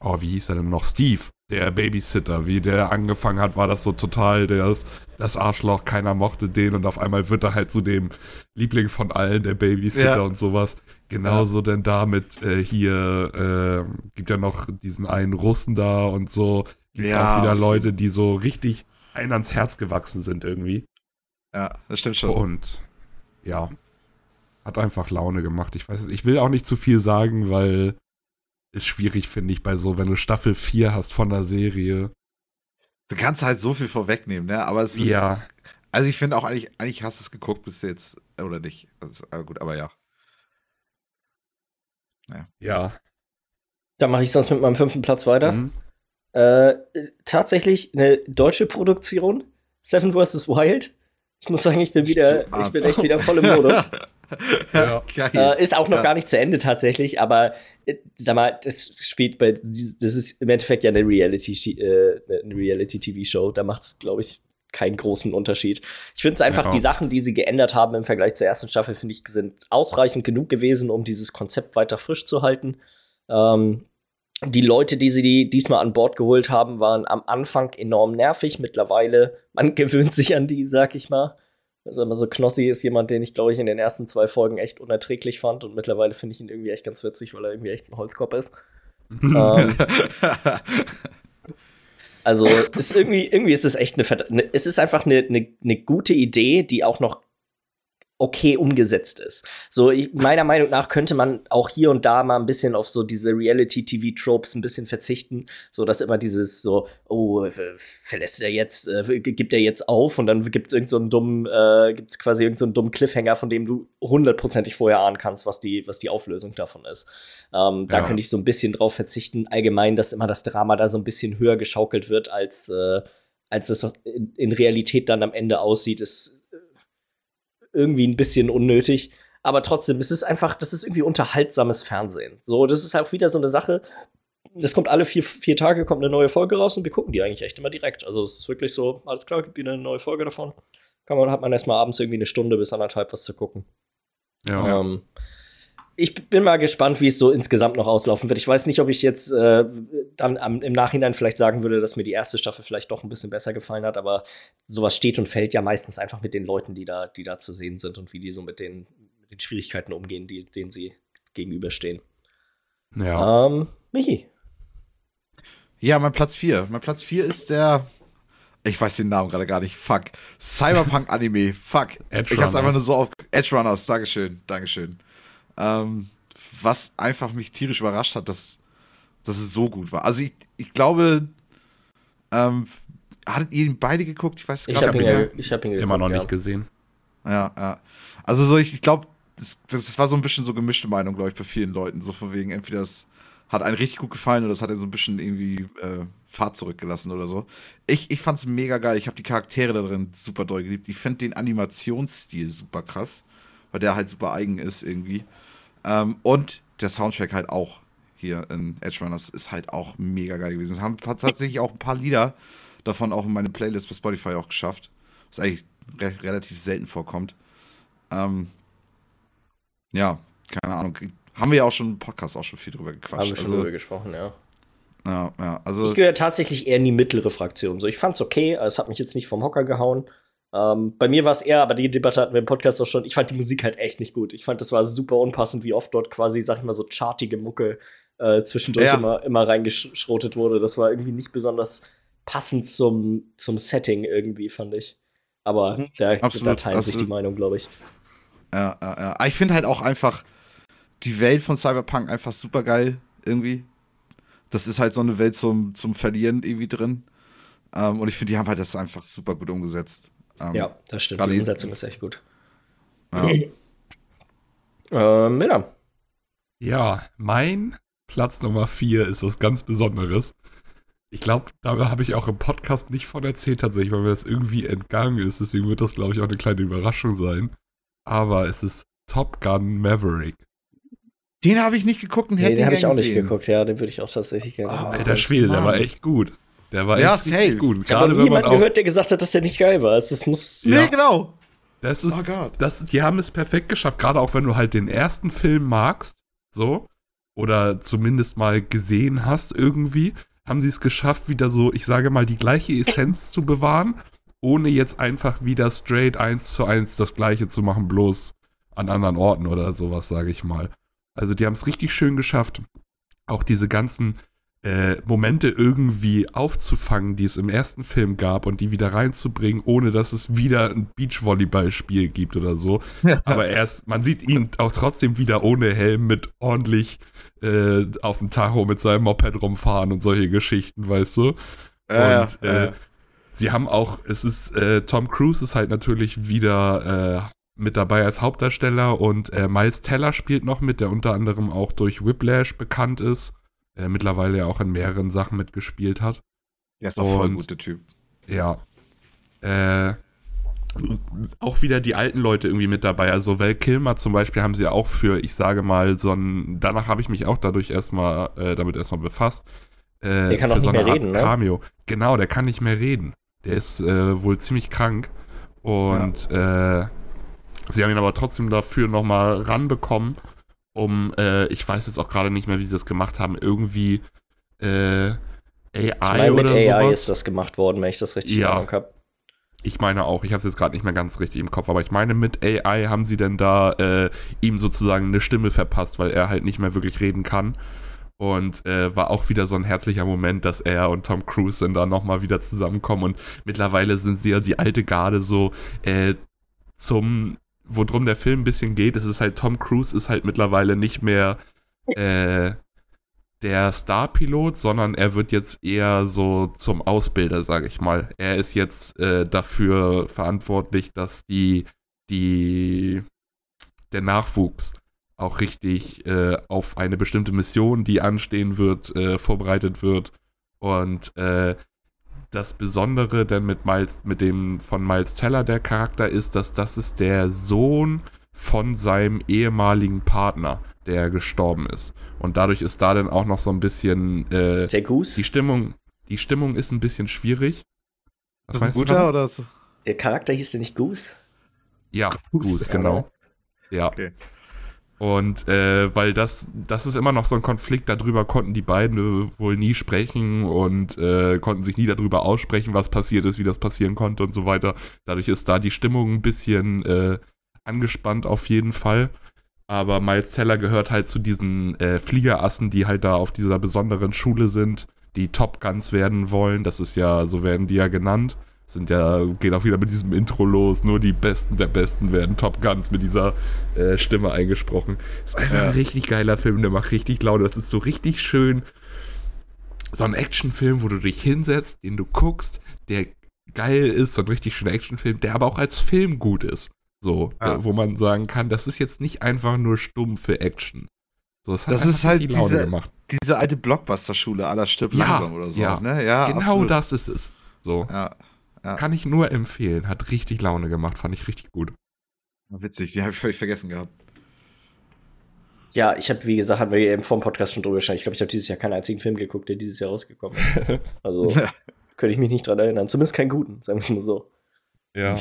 oh, wie hieß er denn noch? Steve, der Babysitter. Wie der angefangen hat, war das so total das, das Arschloch, keiner mochte den und auf einmal wird er halt zu dem Liebling von allen, der Babysitter ja. und sowas. Genauso ja. denn damit äh, hier äh, gibt ja noch diesen einen Russen da und so. Gibt ja. auch wieder Leute, die so richtig ein ans Herz gewachsen sind irgendwie. Ja, das stimmt schon. Und ja, hat einfach Laune gemacht. Ich weiß, ich will auch nicht zu viel sagen, weil ist schwierig, finde ich, bei so, wenn du Staffel 4 hast von der Serie. Du kannst halt so viel vorwegnehmen, ne? Aber es ist. Ja. Also ich finde auch eigentlich, eigentlich hast du es geguckt bis jetzt, oder nicht. Also, gut, aber ja. Ja. ja. Dann mache ich sonst mit meinem fünften Platz weiter. Mhm. Äh, tatsächlich eine deutsche Produktion, Seven vs. Wild. Ich muss sagen, ich bin wieder, so ich bin echt wieder voll im Modus. ja, äh, ist auch noch ja. gar nicht zu Ende tatsächlich, aber äh, sag mal, das spielt bei, das ist im Endeffekt ja eine Reality, äh, eine Reality-TV-Show. Da macht es, glaube ich, keinen großen Unterschied. Ich finde es einfach, ja. die Sachen, die sie geändert haben im Vergleich zur ersten Staffel, finde ich, sind ausreichend genug gewesen, um dieses Konzept weiter frisch zu halten. Ähm, die Leute, die sie die diesmal an Bord geholt haben, waren am Anfang enorm nervig. Mittlerweile, man gewöhnt sich an die, sag ich mal. Also immer so Knossi ist jemand, den ich, glaube ich, in den ersten zwei Folgen echt unerträglich fand und mittlerweile finde ich ihn irgendwie echt ganz witzig, weil er irgendwie echt ein Holzkopf ist. ähm, also ist irgendwie, irgendwie ist es echt eine, eine es ist einfach eine, eine, eine gute Idee, die auch noch okay umgesetzt ist. So, ich, meiner Meinung nach könnte man auch hier und da mal ein bisschen auf so diese Reality-TV-Tropes ein bisschen verzichten, so dass immer dieses so, oh, verlässt er jetzt, äh, gibt er jetzt auf und dann gibt es irgend so einen dummen, äh, gibt's quasi irgendeinen so dummen Cliffhanger, von dem du hundertprozentig vorher ahnen kannst, was die, was die Auflösung davon ist. Ähm, da könnte ich so ein bisschen drauf verzichten, allgemein, dass immer das Drama da so ein bisschen höher geschaukelt wird, als, äh, als es in, in Realität dann am Ende aussieht, ist irgendwie ein bisschen unnötig. Aber trotzdem, es ist einfach, das ist irgendwie unterhaltsames Fernsehen. So, das ist auch wieder so eine Sache. Das kommt alle vier, vier Tage, kommt eine neue Folge raus und wir gucken die eigentlich echt immer direkt. Also es ist wirklich so, alles klar, gibt wieder eine neue Folge davon. Kann man, hat man erstmal abends irgendwie eine Stunde bis anderthalb was zu gucken. Ja. Ähm, ich bin mal gespannt, wie es so insgesamt noch auslaufen wird. Ich weiß nicht, ob ich jetzt äh, dann am, im Nachhinein vielleicht sagen würde, dass mir die erste Staffel vielleicht doch ein bisschen besser gefallen hat, aber sowas steht und fällt ja meistens einfach mit den Leuten, die da, die da zu sehen sind und wie die so mit den, mit den Schwierigkeiten umgehen, die, denen sie gegenüberstehen. Ja. Ähm, Michi. Ja, mein Platz 4. Mein Platz 4 ist der. Ich weiß den Namen gerade gar nicht. Fuck. Cyberpunk Anime. Fuck. Edge ich hab's einfach nur so auf. Edge Runners. Dankeschön. Dankeschön. Ähm, was einfach mich tierisch überrascht hat, dass, dass es so gut war. Also ich, ich glaube, ähm, hattet ihr ihn beide geguckt? Ich weiß ich habe ihn, ja, ich hab ihn geguckt, immer noch ja. nicht gesehen. Ja, ja. Also so, ich, ich glaube, das, das war so ein bisschen so gemischte Meinung, glaube ich, bei vielen Leuten. So von wegen, entweder das hat einen richtig gut gefallen oder das hat er so ein bisschen irgendwie äh, Fahrt zurückgelassen oder so. Ich, ich fand es mega geil. Ich habe die Charaktere da drin super doll geliebt. Ich finde den Animationsstil super krass, weil der halt super eigen ist irgendwie. Ähm, und der Soundtrack halt auch hier in Edge Runners ist halt auch mega geil gewesen. Es haben tatsächlich auch ein paar Lieder davon auch in meine Playlist bei Spotify auch geschafft. Was eigentlich re relativ selten vorkommt. Ähm, ja, keine Ahnung. Haben wir ja auch schon im Podcast auch schon viel drüber gequatscht. Haben wir schon also, drüber gesprochen, ja. Ja, ja, also. Ich gehöre tatsächlich eher in die mittlere Fraktion. So, ich fand's okay, es hat mich jetzt nicht vom Hocker gehauen. Ähm, bei mir war es eher, aber die Debatte hatten wir im Podcast auch schon. Ich fand die Musik halt echt nicht gut. Ich fand, das war super unpassend, wie oft dort quasi, sag ich mal, so chartige Mucke äh, zwischendurch ja. immer, immer reingeschrotet wurde. Das war irgendwie nicht besonders passend zum, zum Setting irgendwie, fand ich. Aber mhm. da, absolut, da teilen absolut. sich die Meinung, glaube ich. Ja, ja, ja. Ah, ich finde halt auch einfach die Welt von Cyberpunk einfach super geil, irgendwie. Das ist halt so eine Welt zum, zum Verlieren irgendwie drin. Um, ähm, und ich finde, die haben halt das einfach super gut umgesetzt. Ähm, ja, das stimmt. Die Umsetzung ist echt gut. Ja. äh, Miller. Ja, mein Platz Nummer 4 ist was ganz Besonderes. Ich glaube, da habe ich auch im Podcast nicht von erzählt tatsächlich, weil mir das irgendwie entgangen ist. Deswegen wird das, glaube ich, auch eine kleine Überraschung sein. Aber es ist Top Gun Maverick. Den habe ich nicht geguckt und nee, hätte den habe ich auch gesehen. nicht geguckt. Ja, den würde ich auch tatsächlich gerne. Oh, Alter Schwede, der war echt gut. Der war ja, echt safe. gut. Ich habe niemanden gehört, der gesagt hat, dass der nicht geil war. Das muss. Nee, ja. genau. Das ist, oh das, die haben es perfekt geschafft. Gerade auch wenn du halt den ersten Film magst, so oder zumindest mal gesehen hast irgendwie, haben sie es geschafft, wieder so, ich sage mal, die gleiche Essenz zu bewahren, ohne jetzt einfach wieder straight eins zu eins das gleiche zu machen, bloß an anderen Orten oder sowas, sage ich mal. Also die haben es richtig schön geschafft, auch diese ganzen äh, Momente irgendwie aufzufangen, die es im ersten Film gab und die wieder reinzubringen, ohne dass es wieder ein Beachvolleyballspiel gibt oder so. Aber erst, man sieht ihn auch trotzdem wieder ohne Helm mit ordentlich äh, auf dem Tacho mit seinem Moped rumfahren und solche Geschichten, weißt du? Äh, und äh, sie haben auch, es ist, äh, Tom Cruise ist halt natürlich wieder äh, mit dabei als Hauptdarsteller und Miles Teller spielt noch mit, der unter anderem auch durch Whiplash bekannt ist äh, mittlerweile ja auch in mehreren Sachen mitgespielt hat. Der ist auch voll guter Typ. Ja. Äh, auch wieder die alten Leute irgendwie mit dabei. Also Val Kilmer zum Beispiel haben sie auch für, ich sage mal, so ein, danach habe ich mich auch dadurch erstmal, äh, damit erstmal befasst. Äh, der kann auch nicht so mehr Art reden, ne? Cameo. Genau, der kann nicht mehr reden. Der ist äh, wohl ziemlich krank. Und ja. äh, sie haben ihn aber trotzdem dafür nochmal ranbekommen, um, äh, ich weiß jetzt auch gerade nicht mehr, wie sie das gemacht haben, irgendwie äh, AI meine, oder mit AI sowas. ist das gemacht worden, wenn ich das richtig ja. in habe. Ich meine auch, ich habe es jetzt gerade nicht mehr ganz richtig im Kopf, aber ich meine, mit AI haben sie denn da äh, ihm sozusagen eine Stimme verpasst, weil er halt nicht mehr wirklich reden kann. Und äh, war auch wieder so ein herzlicher Moment, dass er und Tom Cruise dann da nochmal wieder zusammenkommen. Und mittlerweile sind sie ja die alte Garde so äh, zum, worum der Film ein bisschen geht, ist es halt, Tom Cruise ist halt mittlerweile nicht mehr äh, der Starpilot, sondern er wird jetzt eher so zum Ausbilder, sage ich mal. Er ist jetzt äh, dafür verantwortlich, dass die, die, der Nachwuchs auch richtig äh, auf eine bestimmte Mission, die anstehen wird, äh, vorbereitet wird. Und äh, das Besondere denn mit Miles, mit dem von Miles Teller der Charakter ist, dass das ist der Sohn von seinem ehemaligen Partner der gestorben ist. Und dadurch ist da dann auch noch so ein bisschen äh, Sehr Goose? die Stimmung. Die Stimmung ist ein bisschen schwierig. Was ist ein guter oder so? Der Charakter hieß der nicht Goose? Ja, Goose, Goose genau. Ja. Okay. Und äh, weil das, das ist immer noch so ein Konflikt, darüber konnten die beiden wohl nie sprechen und äh, konnten sich nie darüber aussprechen, was passiert ist, wie das passieren konnte und so weiter. Dadurch ist da die Stimmung ein bisschen äh, angespannt auf jeden Fall. Aber Miles Teller gehört halt zu diesen äh, Fliegerassen, die halt da auf dieser besonderen Schule sind, die Top Guns werden wollen. Das ist ja, so werden die ja genannt. Sind ja, geht auch wieder mit diesem Intro los. Nur die Besten der Besten werden Top Guns mit dieser äh, Stimme eingesprochen. Ist einfach ja. ein richtig geiler Film, der macht richtig Laune. Das ist so richtig schön. So ein Actionfilm, wo du dich hinsetzt, den du guckst, der geil ist, so ein richtig schöner Actionfilm, der aber auch als Film gut ist. So, ja. da, wo man sagen kann, das ist jetzt nicht einfach nur stumm für Action. So, das, das ist halt diese, diese alte Blockbuster-Schule aller stirbt ja, langsam oder so. Ja, ne? ja genau absolut. das ist es. So. Ja, ja. Kann ich nur empfehlen. Hat richtig Laune gemacht, fand ich richtig gut. Witzig, die habe ich völlig vergessen gehabt. Ja, ich habe, wie gesagt, haben wir eben vor dem Podcast schon drüber gesprochen. Ich glaube, ich habe dieses Jahr keinen einzigen Film geguckt, der dieses Jahr rausgekommen ist. Also, könnte ich mich nicht dran erinnern. Zumindest keinen guten, sagen wir es mal so. Ja.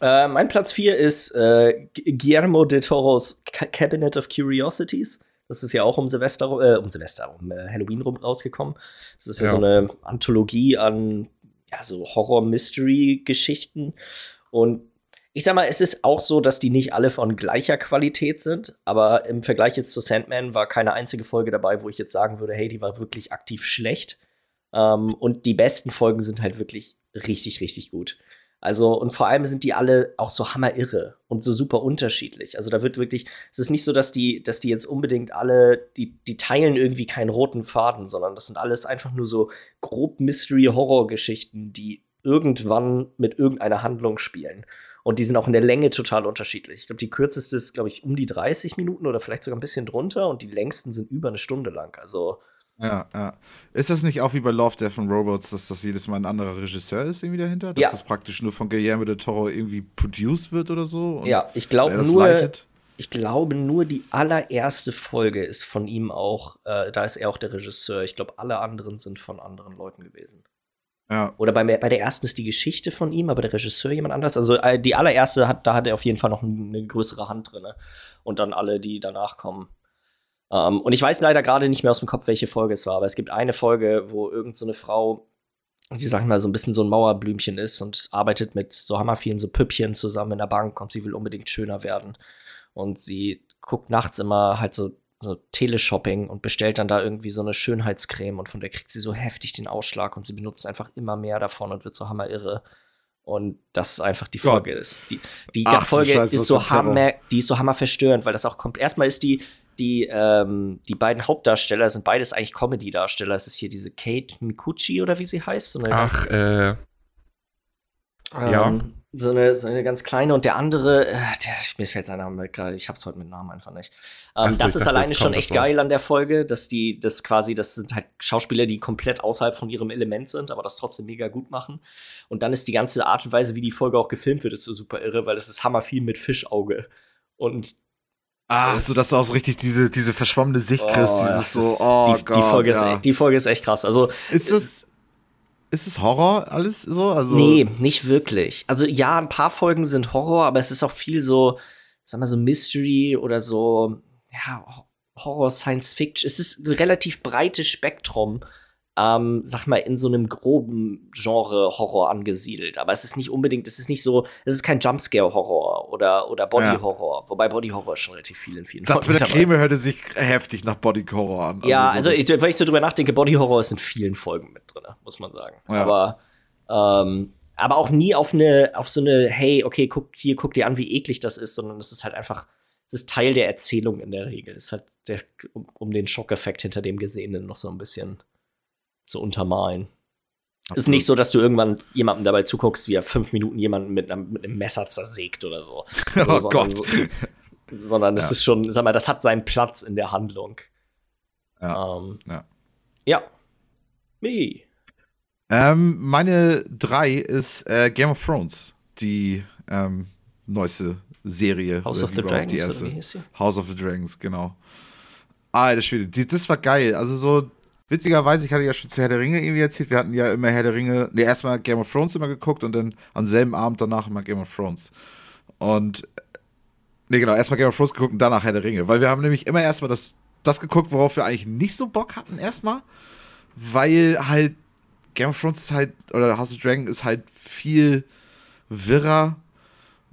Äh, mein Platz 4 ist äh, Guillermo de Toros Cabinet of Curiosities. Das ist ja auch um Silvester, äh, um Silvester, um äh, Halloween rum rausgekommen. Das ist ja, ja, so eine Anthologie an ja, so Horror-Mystery-Geschichten. Und ich sag mal, es ist auch so, dass die nicht alle von gleicher Qualität sind, aber im Vergleich jetzt zu Sandman war keine einzige Folge dabei, wo ich jetzt sagen würde, hey, die war wirklich aktiv schlecht. Ähm, und die besten Folgen sind halt wirklich richtig, richtig gut. Also, und vor allem sind die alle auch so hammerirre und so super unterschiedlich. Also, da wird wirklich, es ist nicht so, dass die, dass die jetzt unbedingt alle, die, die teilen irgendwie keinen roten Faden, sondern das sind alles einfach nur so grob Mystery-Horror-Geschichten, die irgendwann mit irgendeiner Handlung spielen. Und die sind auch in der Länge total unterschiedlich. Ich glaube, die kürzeste ist, glaube ich, um die 30 Minuten oder vielleicht sogar ein bisschen drunter und die längsten sind über eine Stunde lang. Also, ja, ja. Ist das nicht auch wie bei Love, Death and Robots, dass das jedes Mal ein anderer Regisseur ist irgendwie dahinter? Dass ja. das praktisch nur von Guillermo del Toro irgendwie produced wird oder so? ja, ich glaube nur, leitet? ich glaube nur die allererste Folge ist von ihm auch, äh, da ist er auch der Regisseur. Ich glaube, alle anderen sind von anderen Leuten gewesen. Ja. Oder bei, bei der ersten ist die Geschichte von ihm, aber der Regisseur jemand anders. Also äh, die allererste hat, da hat er auf jeden Fall noch eine größere Hand drin. Und dann alle, die danach kommen. Um, ähm, und ich weiß leider gerade nicht mehr aus dem Kopf, welche Folge es war, aber es gibt eine Folge, wo irgendeine so Frau, die sagen mal so ein bisschen so ein Mauerblümchen ist und arbeitet mit so hammervielen so Püppchen zusammen in der Bank und sie will unbedingt schöner werden. Und sie guckt nachts immer halt so, so Teleshopping und bestellt dann da irgendwie so eine Schönheitscreme und von der kriegt sie so heftig den Ausschlag und sie benutzt einfach immer mehr davon und wird so hammerirre. Und das ist einfach die Folge. Ist. Die, die Ach, Folge Scheiße, ist so hammer, die ist so hammerverstörend, weil das auch kommt. Erstmal ist die, die, ähm, die beiden Hauptdarsteller sind beides eigentlich Comedy-Darsteller. Es ist hier diese Kate Mikuchi oder wie sie heißt. So Ach, äh. Ähm, ja. so eine, so eine ganz kleine und der andere, äh, der, mir fällt sein Name gerade, ich hab's heute mit Namen einfach nicht. Ähm, so, das ist alleine schon echt geil an der Folge, dass die, das quasi, das sind halt Schauspieler, die komplett außerhalb von ihrem Element sind, aber das trotzdem mega gut machen. Und dann ist die ganze Art und Weise, wie die Folge auch gefilmt wird, ist so super irre, weil es ist hammer viel mit Fischauge. Und Ah, so dass du auch so richtig diese, diese verschwommene Sicht kriegst, oh, dieses so, oh die, Gott, die Folge ja. ist, die Folge ist echt krass. Also ist das ist es Horror alles so? Also nee, nicht wirklich. Also ja, ein paar Folgen sind Horror, aber es ist auch viel so, sag mal so Mystery oder so, ja, Horror, Science Fiction. Es ist ein relativ breites Spektrum ähm, sag mal, in so einem groben Genre Horror angesiedelt. Aber es ist nicht unbedingt, es ist nicht so, es ist kein Jumpscare-Horror oder, oder Body-Horror. Ja. Wobei Body-Horror schon relativ viel in vielen Das mit der Creme hörte sich heftig nach Body-Horror an. Also ja, so also ich, wenn ich so drüber nachdenke, Body-Horror ist in vielen Folgen mit drin, muss man sagen. Ja. Aber, ähm, aber auch nie auf eine, auf so eine, hey, okay, guck hier, guck dir an, wie eklig das ist, sondern es ist halt einfach, es ist Teil der Erzählung in der Regel. Es ist halt der, um, um den Schockeffekt hinter dem Gesehenen noch so ein bisschen zu untermalen. Absolut. Ist nicht so, dass du irgendwann jemandem dabei zuguckst, wie er fünf Minuten jemanden mit einem, mit einem Messer zersägt oder so. oh so, Gott. So, sondern es ja. ist schon, sag mal, das hat seinen Platz in der Handlung. Ja. Ähm, ja. ja. Me. Ähm, meine drei ist äh, Game of Thrones, die ähm, neueste Serie. House of the Dragons. Die erste. House of the Dragons, genau. Ah, das Schwede. Das war geil. Also so Witzigerweise, ich hatte ja schon zu Herr der Ringe irgendwie erzählt, wir hatten ja immer Herr der Ringe, ne, erstmal Game of Thrones immer geguckt und dann am selben Abend danach immer Game of Thrones. Und, ne, genau, erstmal Game of Thrones geguckt und danach Herr der Ringe, weil wir haben nämlich immer erstmal das, das geguckt, worauf wir eigentlich nicht so Bock hatten erstmal, weil halt Game of Thrones ist halt, oder House of Dragon ist halt viel wirrer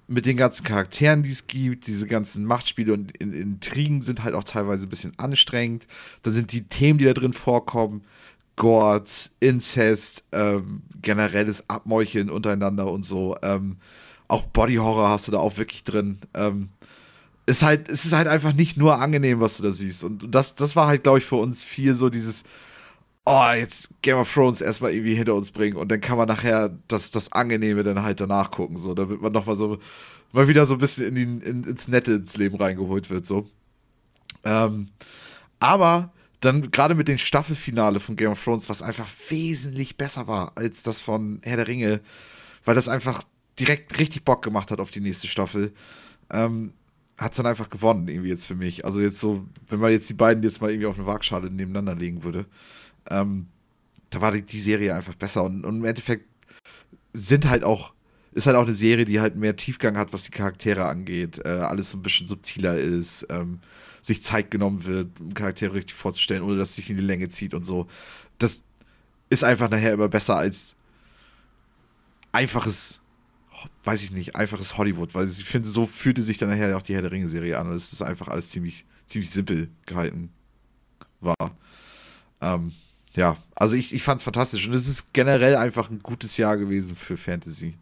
mit den ganzen Charakteren, die es gibt, diese ganzen Machtspiele und Intrigen sind halt auch teilweise ein bisschen anstrengend. Da sind die Themen, die da drin vorkommen, Gods, Incest, ähm, generelles Abmeucheln untereinander und so. Ähm, auch Body Horror hast du da auch wirklich drin. Ähm, ist halt, es ist halt einfach nicht nur angenehm, was du da siehst. Und das, das war halt, glaube ich, für uns viel so dieses, oh, jetzt Game of Thrones erstmal irgendwie hinter uns bringen und dann kann man nachher das, das Angenehme dann halt danach gucken, so, damit man nochmal so, mal wieder so ein bisschen in die, in, ins Nette ins Leben reingeholt wird, so. Ähm, aber dann gerade mit dem Staffelfinale von Game of Thrones, was einfach wesentlich besser war als das von Herr der Ringe, weil das einfach direkt richtig Bock gemacht hat auf die nächste Staffel, ähm, hat es dann einfach gewonnen, irgendwie jetzt für mich. Also jetzt so, wenn man jetzt die beiden jetzt mal irgendwie auf eine Waagschale nebeneinander legen würde, ähm, da war die, die, Serie einfach besser. Und, und, im Endeffekt sind halt auch, ist halt auch eine Serie, die halt mehr Tiefgang hat, was die Charaktere angeht. Äh, alles so ein bisschen subtiler ist, ähm, sich Zeit genommen wird, um Charaktere richtig vorzustellen, ohne dass es sich in die Länge zieht und so. Das ist einfach nachher immer besser als einfaches, weiß ich nicht, einfaches Hollywood, weil ich finde, so fühlte sich dann nachher auch die Herr der Ringe-Serie an. Und es ist einfach alles ziemlich, ziemlich simpel gehalten war. Ähm, ja, also ich, ich fand es fantastisch und es ist generell einfach ein gutes Jahr gewesen für Fantasy.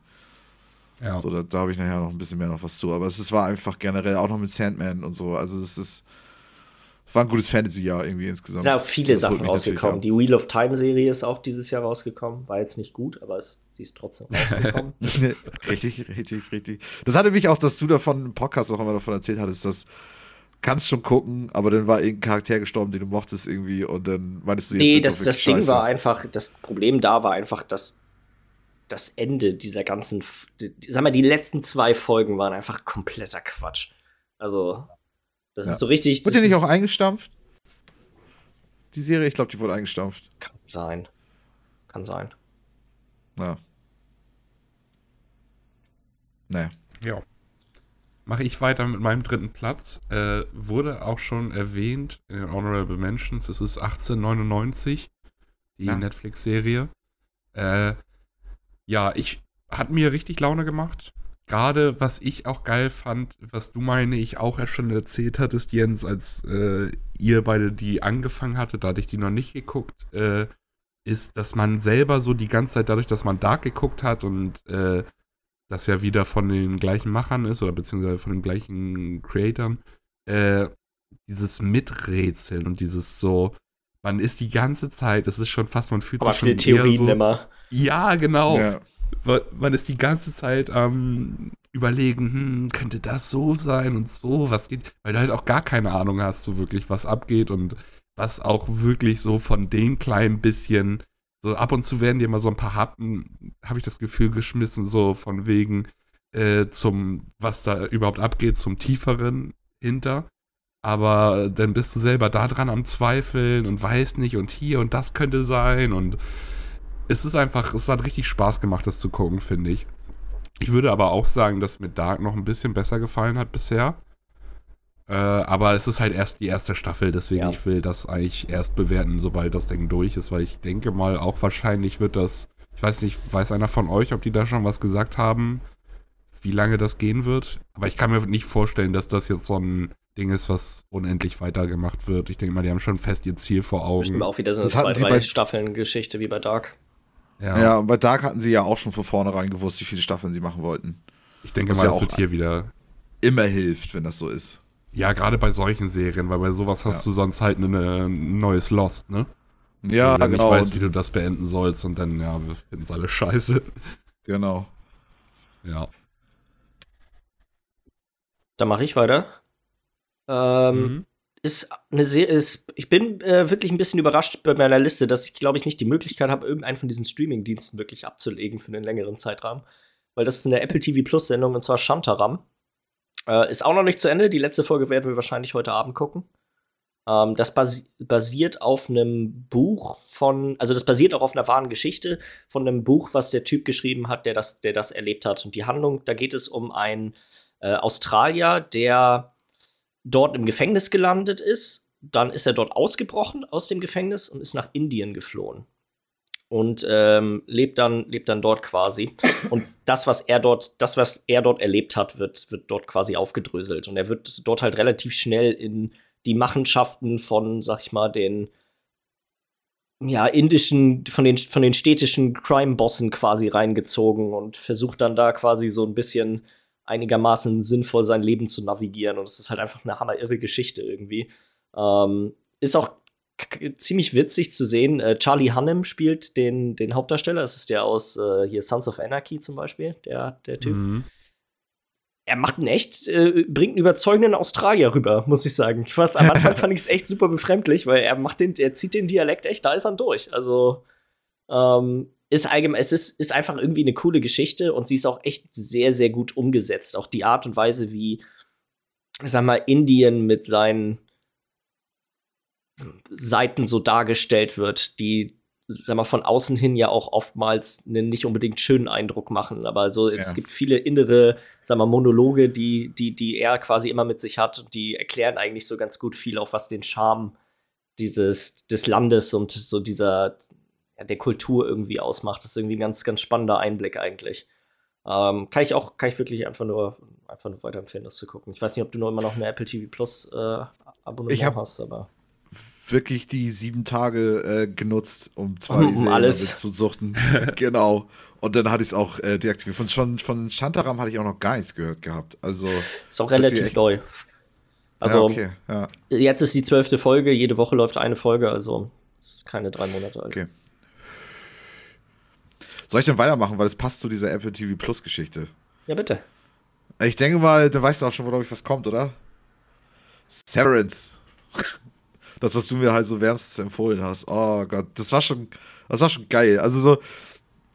Ja. So, da, da habe ich nachher noch ein bisschen mehr noch was zu. Aber es, es war einfach generell auch noch mit Sandman und so. Also es ist war ein gutes Fantasy-Jahr irgendwie insgesamt. Es sind auch viele das Sachen rausgekommen. Die Wheel of Time-Serie ist auch dieses Jahr rausgekommen. War jetzt nicht gut, aber es, sie ist trotzdem rausgekommen. richtig, richtig, richtig. Das hatte mich auch, dass du davon im Podcast auch immer davon erzählt hattest, dass kannst schon gucken, aber dann war irgendein Charakter gestorben, den du mochtest irgendwie und dann meinst du jetzt Nee, das, das Ding war einfach, das Problem da war einfach, dass das Ende dieser ganzen, sag mal, die letzten zwei Folgen waren einfach kompletter Quatsch. Also, das ja. ist so richtig. Wird die nicht auch eingestampft? Die Serie, ich glaube, die wurde eingestampft. Kann sein. Kann sein. Ja. Naja. Ja mache ich weiter mit meinem dritten Platz. Äh, wurde auch schon erwähnt in den Honorable Mentions. Es ist 1899, die ja. Netflix-Serie. Äh, ja, ich hat mir richtig Laune gemacht. Gerade was ich auch geil fand, was du meine ich auch schon erzählt hattest, Jens, als äh, ihr beide die angefangen hattet, da hatte ich die noch nicht geguckt, äh, ist, dass man selber so die ganze Zeit dadurch, dass man Dark geguckt hat und äh, das ja wieder von den gleichen Machern ist oder beziehungsweise von den gleichen Creatoren, äh, dieses Miträtseln und dieses so, man ist die ganze Zeit, es ist schon fast, man fühlt Aber sich schon viele Theorien so, immer. Ja, genau. Ja. man ist die ganze Zeit am überlegen, hm, könnte das so sein und so, was geht, weil du halt auch gar keine Ahnung hast, so wirklich, was abgeht und was auch wirklich so von den kleinen bisschen, so ab und zu werden dir mal so ein paar Happen, habe ich das Gefühl, geschmissen, so von wegen äh, zum, was da überhaupt abgeht, zum tieferen hinter. Aber dann bist du selber da dran am Zweifeln und weißt nicht und hier und das könnte sein und es ist einfach, es hat richtig Spaß gemacht, das zu gucken, finde ich. Ich würde aber auch sagen, dass mir Dark noch ein bisschen besser gefallen hat bisher. Äh, aber es ist halt erst die erste Staffel, deswegen ja. ich will das eigentlich erst bewerten, sobald das Ding durch ist, weil ich denke mal auch wahrscheinlich wird das, ich weiß nicht, weiß einer von euch, ob die da schon was gesagt haben, wie lange das gehen wird. Aber ich kann mir nicht vorstellen, dass das jetzt so ein Ding ist, was unendlich weitergemacht wird. Ich denke mal, die haben schon fest ihr Ziel vor Augen. Bestimmt auch wieder so eine zwei, drei Staffeln Geschichte wie bei Dark. Ja. ja, und bei Dark hatten sie ja auch schon von vornherein gewusst, wie viele Staffeln sie machen wollten. Ich denke was mal, ja das wird hier wieder. Immer hilft, wenn das so ist. Ja, gerade bei solchen Serien, weil bei sowas hast ja. du sonst halt ein neues Lost, ne? Ja, Wenn du genau. nicht weißt, wie du das beenden sollst und dann, ja, wir finden es alle scheiße. Genau. Ja. Dann mache ich weiter. Ähm, mhm ist eine sehr, ist, ich bin äh, wirklich ein bisschen überrascht bei meiner Liste, dass ich, glaube ich, nicht die Möglichkeit habe, irgendeinen von diesen Streaming-Diensten wirklich abzulegen für einen längeren Zeitrahmen. Weil das ist eine Apple TV Plus-Sendung und zwar Shantaram. Äh, ist auch noch nicht zu Ende. Die letzte Folge werden wir wahrscheinlich heute Abend gucken. Ähm, das basi basiert auf einem Buch von, also das basiert auch auf einer wahren Geschichte von einem Buch, was der Typ geschrieben hat, der das, der das erlebt hat. Und die Handlung, da geht es um einen äh, Australier, der dort im Gefängnis gelandet ist. Dann ist er dort ausgebrochen aus dem Gefängnis und ist nach Indien geflohen. Und ähm, lebt, dann, lebt dann dort quasi. Und das, was er dort, das, was er dort erlebt hat, wird, wird dort quasi aufgedröselt. Und er wird dort halt relativ schnell in die Machenschaften von, sag ich mal, den ja, indischen, von den, von den städtischen Crime-Bossen quasi reingezogen und versucht dann da quasi so ein bisschen einigermaßen sinnvoll sein Leben zu navigieren. Und es ist halt einfach eine hammerirre Geschichte irgendwie. Ähm, ist auch ziemlich witzig zu sehen. Äh, Charlie Hunnam spielt den, den Hauptdarsteller. Das ist der aus äh, hier Sons of Anarchy zum Beispiel, der, der Typ. Mhm. Er macht einen echt, äh, bringt einen überzeugenden Australier rüber, muss ich sagen. Ich fand's, am Anfang fand ich es echt super befremdlich, weil er macht den, er zieht den Dialekt echt, da ist er durch. Also ähm, ist allgemein, es ist, ist einfach irgendwie eine coole Geschichte und sie ist auch echt sehr, sehr gut umgesetzt. Auch die Art und Weise, wie, sag mal, Indien mit seinen Seiten so dargestellt wird, die, sag mal, von außen hin ja auch oftmals einen nicht unbedingt schönen Eindruck machen. Aber so, ja. es gibt viele innere, sag mal, Monologe, die, die, die er quasi immer mit sich hat und die erklären eigentlich so ganz gut viel, auch was den Charme dieses, des Landes und so dieser, ja, der Kultur irgendwie ausmacht. Das ist irgendwie ein ganz, ganz spannender Einblick eigentlich. Ähm, kann ich auch, kann ich wirklich einfach nur, einfach nur weiterempfehlen, das zu gucken. Ich weiß nicht, ob du noch immer noch eine Apple TV Plus äh, Abonnement hast, aber wirklich die sieben Tage äh, genutzt, um zwei um, um alles zu suchten. genau. Und dann hatte ich es auch äh, deaktiviert. Von, schon, von Shantaram hatte ich auch noch gar nichts gehört gehabt. Also ist auch relativ neu. Also ja, okay, ja. jetzt ist die zwölfte Folge, jede Woche läuft eine Folge, also ist keine drei Monate alt. Okay. Soll ich denn weitermachen, weil es passt zu dieser Apple TV Plus Geschichte? Ja, bitte. Ich denke mal, du weißt auch schon, worauf ich was kommt, oder? Severance. Das, was du mir halt so wärmstens empfohlen hast. Oh Gott, das war schon, das war schon geil. Also so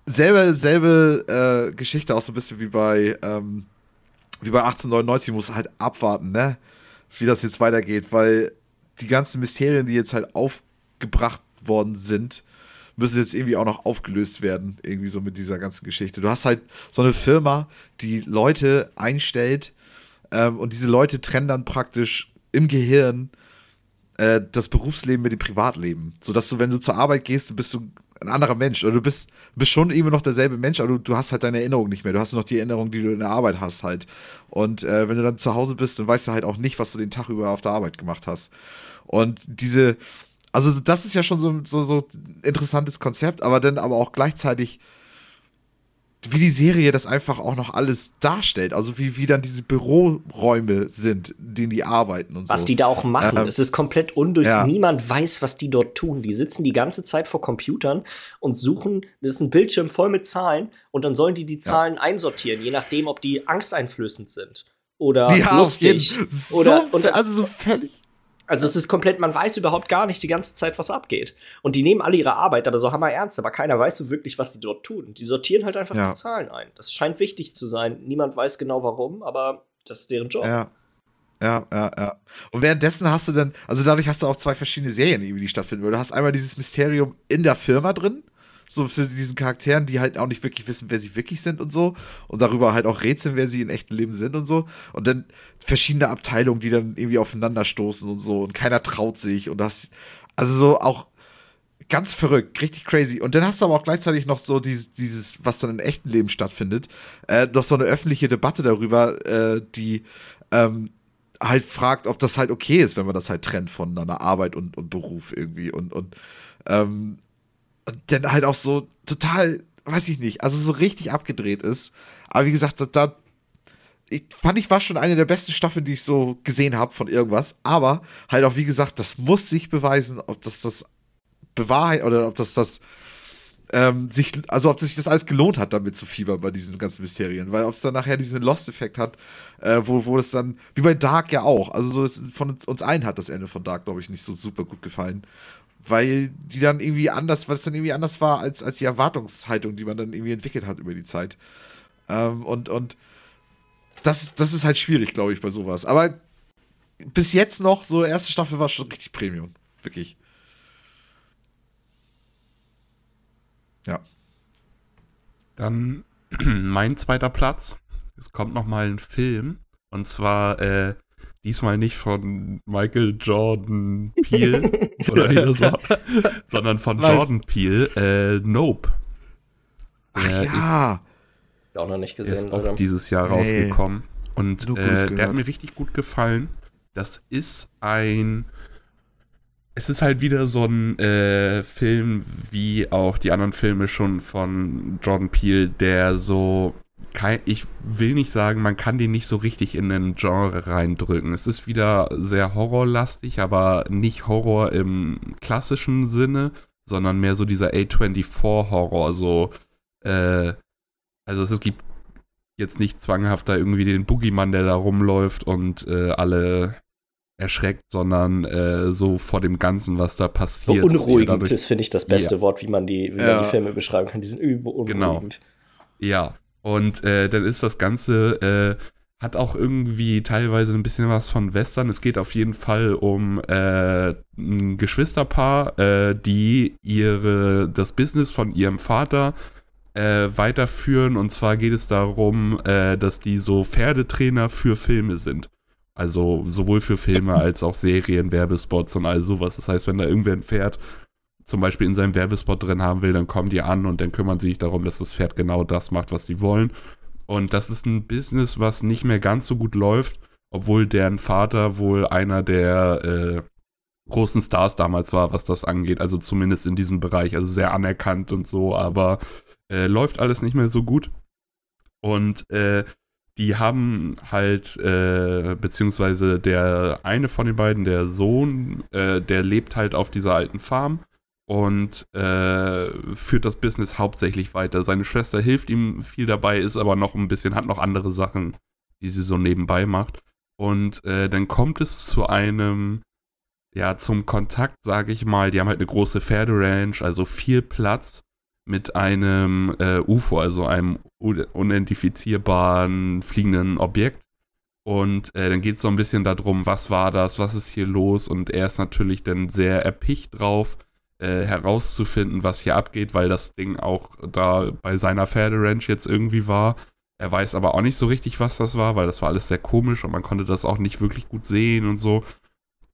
selbe, selbe äh, Geschichte, auch so ein bisschen wie bei, ähm, wie bei 1899, muss halt abwarten, ne? Wie das jetzt weitergeht, weil die ganzen Mysterien, die jetzt halt aufgebracht worden sind, müssen jetzt irgendwie auch noch aufgelöst werden, irgendwie so mit dieser ganzen Geschichte. Du hast halt so eine Firma, die Leute einstellt ähm, und diese Leute trennen dann praktisch im Gehirn äh, das Berufsleben mit dem Privatleben. Sodass du, wenn du zur Arbeit gehst, bist du ein anderer Mensch. Oder du bist, bist schon immer noch derselbe Mensch, aber du, du hast halt deine Erinnerung nicht mehr. Du hast nur noch die Erinnerung, die du in der Arbeit hast halt. Und äh, wenn du dann zu Hause bist, dann weißt du halt auch nicht, was du den Tag über auf der Arbeit gemacht hast. Und diese, also das ist ja schon so, so, so ein interessantes Konzept, aber dann aber auch gleichzeitig wie die Serie das einfach auch noch alles darstellt. Also wie, wie dann diese Büroräume sind, in denen die arbeiten und was so. die da auch machen. Ähm, es ist komplett undurchsichtig. Ja. Niemand weiß, was die dort tun. Die sitzen die ganze Zeit vor Computern und suchen, das ist ein Bildschirm voll mit Zahlen und dann sollen die die Zahlen ja. einsortieren, je nachdem, ob die angsteinflößend sind oder ja, lustig. Oder, so, also so völlig also es ist komplett, man weiß überhaupt gar nicht die ganze Zeit, was abgeht. Und die nehmen alle ihre Arbeit, aber so hammer ernst, aber keiner weiß so wirklich, was die dort tun. Die sortieren halt einfach ja. die Zahlen ein. Das scheint wichtig zu sein. Niemand weiß genau warum, aber das ist deren Job. Ja. Ja, ja, ja. Und währenddessen hast du dann, also dadurch hast du auch zwei verschiedene Serien, die stattfinden. Du hast einmal dieses Mysterium in der Firma drin, so für diesen Charakteren, die halt auch nicht wirklich wissen, wer sie wirklich sind und so. Und darüber halt auch rätseln, wer sie in echten Leben sind und so. Und dann verschiedene Abteilungen, die dann irgendwie aufeinanderstoßen und so. Und keiner traut sich. Und das, also so auch ganz verrückt, richtig crazy. Und dann hast du aber auch gleichzeitig noch so dieses, dieses was dann im echten Leben stattfindet, äh, noch so eine öffentliche Debatte darüber, äh, die ähm, halt fragt, ob das halt okay ist, wenn man das halt trennt von einer Arbeit und, und Beruf irgendwie. Und, und ähm, und dann halt auch so total, weiß ich nicht, also so richtig abgedreht ist. Aber wie gesagt, da, ich fand ich war schon eine der besten Staffeln, die ich so gesehen habe von irgendwas. Aber halt auch, wie gesagt, das muss sich beweisen, ob das das bewahrheit oder ob das das ähm, sich, also ob sich das alles gelohnt hat, damit zu fiebern bei diesen ganzen Mysterien. Weil ob es dann nachher diesen Lost-Effekt hat, äh, wo, wo es dann, wie bei Dark ja auch, also so von uns allen hat das Ende von Dark, glaube ich, nicht so super gut gefallen weil die dann irgendwie anders, weil es dann irgendwie anders war als, als die Erwartungshaltung, die man dann irgendwie entwickelt hat über die Zeit. Ähm, und und das, das ist halt schwierig, glaube ich, bei sowas. Aber bis jetzt noch, so erste Staffel war schon richtig Premium. Wirklich. Ja. Dann mein zweiter Platz. Es kommt noch mal ein Film. Und zwar äh, diesmal nicht von Michael Jordan Peel oder wie das war, sondern von Was? Jordan Peel, äh, Nope. Ach der ja. Ist, auch noch nicht gesehen. Ist auch dieses Jahr hey. rausgekommen. Und äh, der hat mir richtig gut gefallen. Das ist ein. Es ist halt wieder so ein äh, Film, wie auch die anderen Filme schon von Jordan Peele, der so kein, ich will nicht sagen, man kann den nicht so richtig in ein Genre reindrücken. Es ist wieder sehr horrorlastig, aber nicht Horror im klassischen Sinne, sondern mehr so dieser A24-Horror. So, äh, also es gibt jetzt nicht zwanghaft da irgendwie den Boogeyman, der da rumläuft und äh, alle erschreckt, sondern äh, so vor dem Ganzen, was da passiert. Unruhigend ist, finde ich, das beste ja. Wort, wie man die, wie ja. man die Filme beschreiben kann. Die sind unruhigend. Genau. Ja, und äh, dann ist das Ganze, äh, hat auch irgendwie teilweise ein bisschen was von Western. Es geht auf jeden Fall um äh, ein Geschwisterpaar, äh, die ihre, das Business von ihrem Vater äh, weiterführen. Und zwar geht es darum, äh, dass die so Pferdetrainer für Filme sind. Also sowohl für Filme als auch Serien, Werbespots und all sowas. Das heißt, wenn da irgendwer ein Pferd zum Beispiel in seinem Werbespot drin haben will, dann kommen die an und dann kümmern sie sich darum, dass das Pferd genau das macht, was sie wollen. Und das ist ein Business, was nicht mehr ganz so gut läuft, obwohl deren Vater wohl einer der äh, großen Stars damals war, was das angeht. Also zumindest in diesem Bereich, also sehr anerkannt und so, aber äh, läuft alles nicht mehr so gut. Und äh, die haben halt, äh, beziehungsweise der eine von den beiden, der Sohn, äh, der lebt halt auf dieser alten Farm und äh, führt das Business hauptsächlich weiter. Seine Schwester hilft ihm viel dabei, ist aber noch ein bisschen, hat noch andere Sachen, die sie so nebenbei macht. Und äh, dann kommt es zu einem, ja, zum Kontakt, sage ich mal. Die haben halt eine große Pferderanch, also viel Platz mit einem äh, UFO, also einem unidentifizierbaren fliegenden Objekt. Und äh, dann geht es so ein bisschen darum, was war das, was ist hier los? Und er ist natürlich dann sehr erpicht drauf, äh, herauszufinden, was hier abgeht, weil das Ding auch da bei seiner Pferderanch jetzt irgendwie war. Er weiß aber auch nicht so richtig, was das war, weil das war alles sehr komisch und man konnte das auch nicht wirklich gut sehen und so.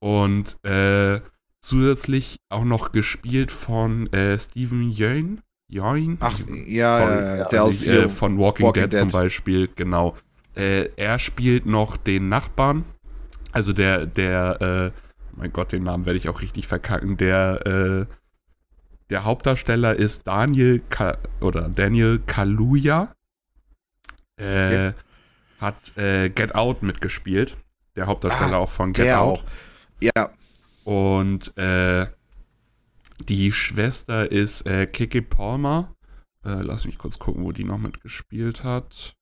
Und äh, zusätzlich auch noch gespielt von äh, Steven Yeun. Yeun? Ach, ja, Sorry, der also, aus äh, von Walking, Walking Dead, Dead, zum Beispiel, genau. Äh, er spielt noch den Nachbarn, also der, der, äh, mein Gott, den Namen werde ich auch richtig verkacken, der, äh, der Hauptdarsteller ist Daniel Ka oder Daniel Kaluuya. äh, ja. hat äh, Get Out mitgespielt. Der Hauptdarsteller ah, auch von Get Out. Auch. Ja. Und äh, die Schwester ist äh, Kiki Palmer. Äh, lass mich kurz gucken, wo die noch mitgespielt hat.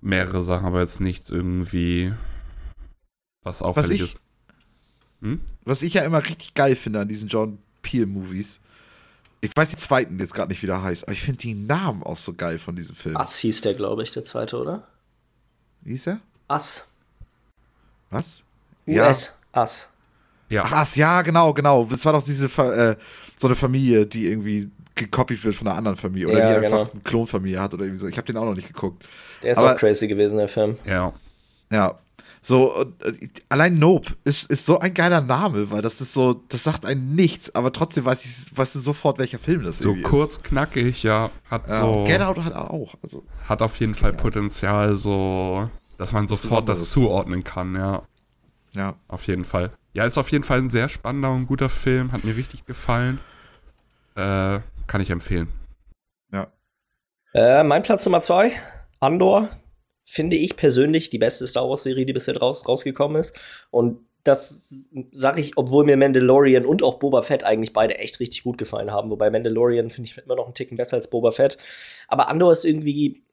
Mehrere Sachen, aber jetzt nichts irgendwie, was auffällig was ich, ist. Hm? Was ich ja immer richtig geil finde an diesen John Peel-Movies. Ich weiß die zweiten jetzt gerade nicht, wie der heißt, aber ich finde die Namen auch so geil von diesem Film. Ass hieß der, glaube ich, der zweite, oder? Wie hieß er? Ass. Was? US. Ja. Ass. Ja. Ach, Ass, ja, genau, genau. Das war doch diese, äh, so eine Familie, die irgendwie gekopiert wird von einer anderen Familie oder ja, die einfach genau. eine Klonfamilie hat oder irgendwie so. Ich habe den auch noch nicht geguckt. Der ist Aber, auch crazy gewesen, der Film. Ja. Ja. So, äh, allein Nope ist, ist so ein geiler Name, weil das ist so, das sagt einem nichts, aber trotzdem weiß ich, weißt du sofort, welcher Film das so ist. So kurz, knackig, ja. Hat ja, so. Get Out hat auch. Also, hat auf jeden Fall Potenzial, so, dass man sofort das zuordnen kann, ja. Ja. Auf jeden Fall. Ja, ist auf jeden Fall ein sehr spannender und guter Film, hat mir richtig gefallen. Äh, kann ich empfehlen. Ja. Äh, mein Platz Nummer zwei, Andor, finde ich persönlich die beste Star Wars-Serie, die bisher raus, rausgekommen ist. Und das sage ich, obwohl mir Mandalorian und auch Boba Fett eigentlich beide echt richtig gut gefallen haben. Wobei Mandalorian finde ich immer noch einen Ticken besser als Boba Fett. Aber Andor ist irgendwie.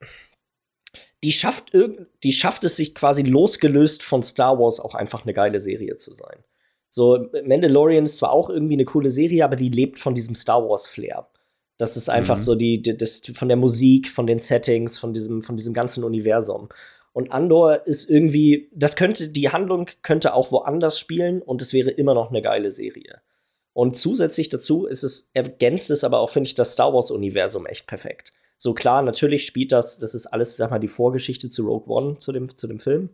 Die schafft, die schafft es sich quasi losgelöst von Star Wars auch einfach eine geile Serie zu sein. So, Mandalorian ist zwar auch irgendwie eine coole Serie, aber die lebt von diesem Star Wars-Flair. Das ist einfach mhm. so die, die, das von der Musik, von den Settings, von diesem, von diesem ganzen Universum. Und Andor ist irgendwie, das könnte, die Handlung könnte auch woanders spielen und es wäre immer noch eine geile Serie. Und zusätzlich dazu ist es, ergänzt es aber auch, finde ich, das Star Wars-Universum echt perfekt. So klar, natürlich spielt das, das ist alles, sag mal, die Vorgeschichte zu Rogue One, zu dem, zu dem Film.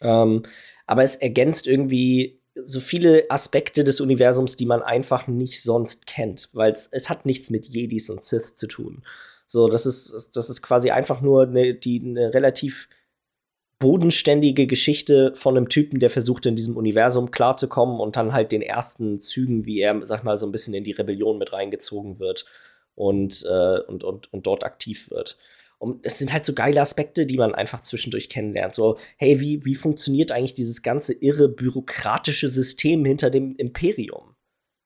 Ähm, aber es ergänzt irgendwie so viele Aspekte des Universums, die man einfach nicht sonst kennt, weil es hat nichts mit Jedis und Sith zu tun. So, das ist, das ist quasi einfach nur eine, die, eine relativ bodenständige Geschichte von einem Typen, der versucht, in diesem Universum klarzukommen und dann halt den ersten Zügen, wie er, sag mal, so ein bisschen in die Rebellion mit reingezogen wird und, äh, und, und, und dort aktiv wird. Und es sind halt so geile Aspekte, die man einfach zwischendurch kennenlernt. So, hey, wie, wie funktioniert eigentlich dieses ganze irre bürokratische System hinter dem Imperium?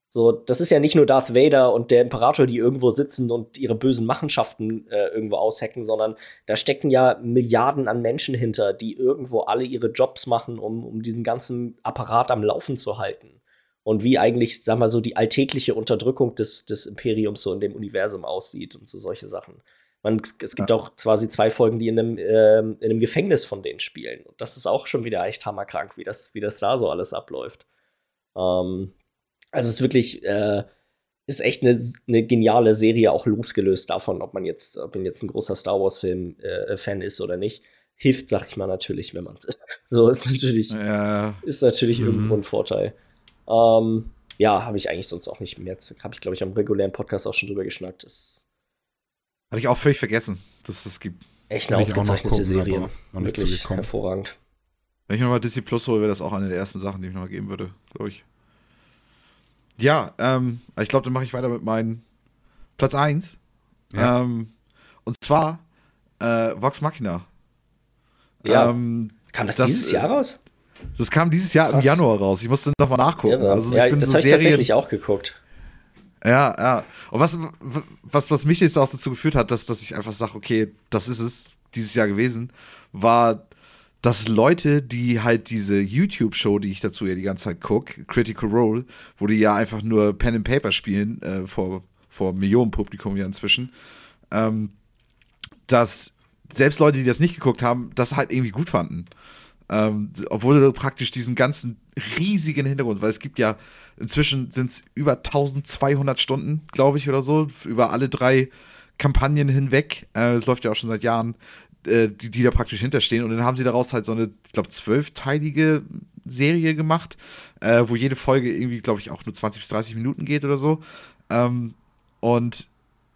So, das ist ja nicht nur Darth Vader und der Imperator, die irgendwo sitzen und ihre bösen Machenschaften äh, irgendwo aushacken, sondern da stecken ja Milliarden an Menschen hinter, die irgendwo alle ihre Jobs machen, um, um diesen ganzen Apparat am Laufen zu halten. Und wie eigentlich, sag mal so, die alltägliche Unterdrückung des, des Imperiums so in dem Universum aussieht und so solche Sachen. Man, es gibt ja. auch quasi zwei Folgen, die in einem, äh, in einem Gefängnis von denen spielen. Und das ist auch schon wieder echt hammerkrank, wie das, wie das da so alles abläuft. Ähm, also es ist wirklich, äh, ist echt eine, eine geniale Serie, auch losgelöst davon, ob man jetzt, ob man jetzt ein großer Star Wars-Film-Fan äh, ist oder nicht. Hilft, sag ich mal, natürlich, wenn man es ist. So ist natürlich, ja. ist natürlich mhm. irgendwo ein Vorteil. Ähm, ja, habe ich eigentlich sonst auch nicht mehr. Habe ich, glaube ich, am regulären Podcast auch schon drüber geschnackt. Das hatte ich auch völlig vergessen, dass es das gibt. Echt eine ausgezeichnete Serie. Wirklich hervorragend. Wenn ich nochmal Disney Plus hole, wäre das auch eine der ersten Sachen, die ich nochmal geben würde, glaube ich. Ja, ähm, ich glaube, dann mache ich weiter mit meinem Platz 1. Ja. Ähm, und zwar äh, Vox Machina. Ja. Ähm, kam das, das, dieses Jahr raus? Das kam dieses Jahr Krass. im Januar raus. Ich musste nochmal nachgucken. Ja, also, ja das so habe ich tatsächlich auch geguckt. Ja, ja. Und was, was, was mich jetzt auch dazu geführt hat, dass, dass ich einfach sage, okay, das ist es dieses Jahr gewesen, war, dass Leute, die halt diese YouTube-Show, die ich dazu ja die ganze Zeit gucke, Critical Role, wo die ja einfach nur Pen and Paper spielen, äh, vor, vor Millionen Publikum ja inzwischen, ähm, dass selbst Leute, die das nicht geguckt haben, das halt irgendwie gut fanden. Ähm, obwohl du praktisch diesen ganzen riesigen Hintergrund, weil es gibt ja Inzwischen sind es über 1200 Stunden, glaube ich, oder so, über alle drei Kampagnen hinweg. Es äh, läuft ja auch schon seit Jahren, äh, die, die da praktisch hinterstehen. Und dann haben sie daraus halt so eine, ich glaube, zwölfteilige Serie gemacht, äh, wo jede Folge irgendwie, glaube ich, auch nur 20 bis 30 Minuten geht oder so. Ähm, und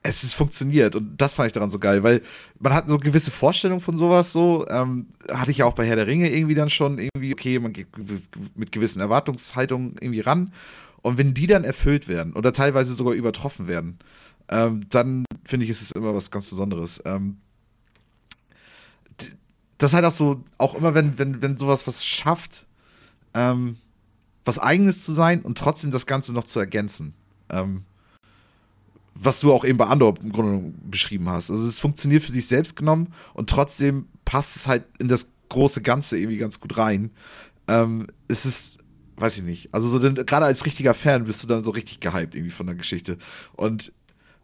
es ist funktioniert und das fand ich daran so geil, weil man hat so gewisse Vorstellung von sowas so, ähm, hatte ich ja auch bei Herr der Ringe irgendwie dann schon irgendwie, okay, man geht mit gewissen Erwartungshaltungen irgendwie ran und wenn die dann erfüllt werden oder teilweise sogar übertroffen werden, ähm, dann finde ich, ist es immer was ganz Besonderes. Ähm, das ist halt auch so, auch immer wenn, wenn, wenn sowas was schafft, ähm, was eigenes zu sein und trotzdem das Ganze noch zu ergänzen. Ähm, was du auch eben bei Andor im Grunde beschrieben hast. Also es funktioniert für sich selbst genommen und trotzdem passt es halt in das große Ganze irgendwie ganz gut rein. Ähm, es ist, weiß ich nicht, also so gerade als richtiger Fan bist du dann so richtig gehypt irgendwie von der Geschichte. Und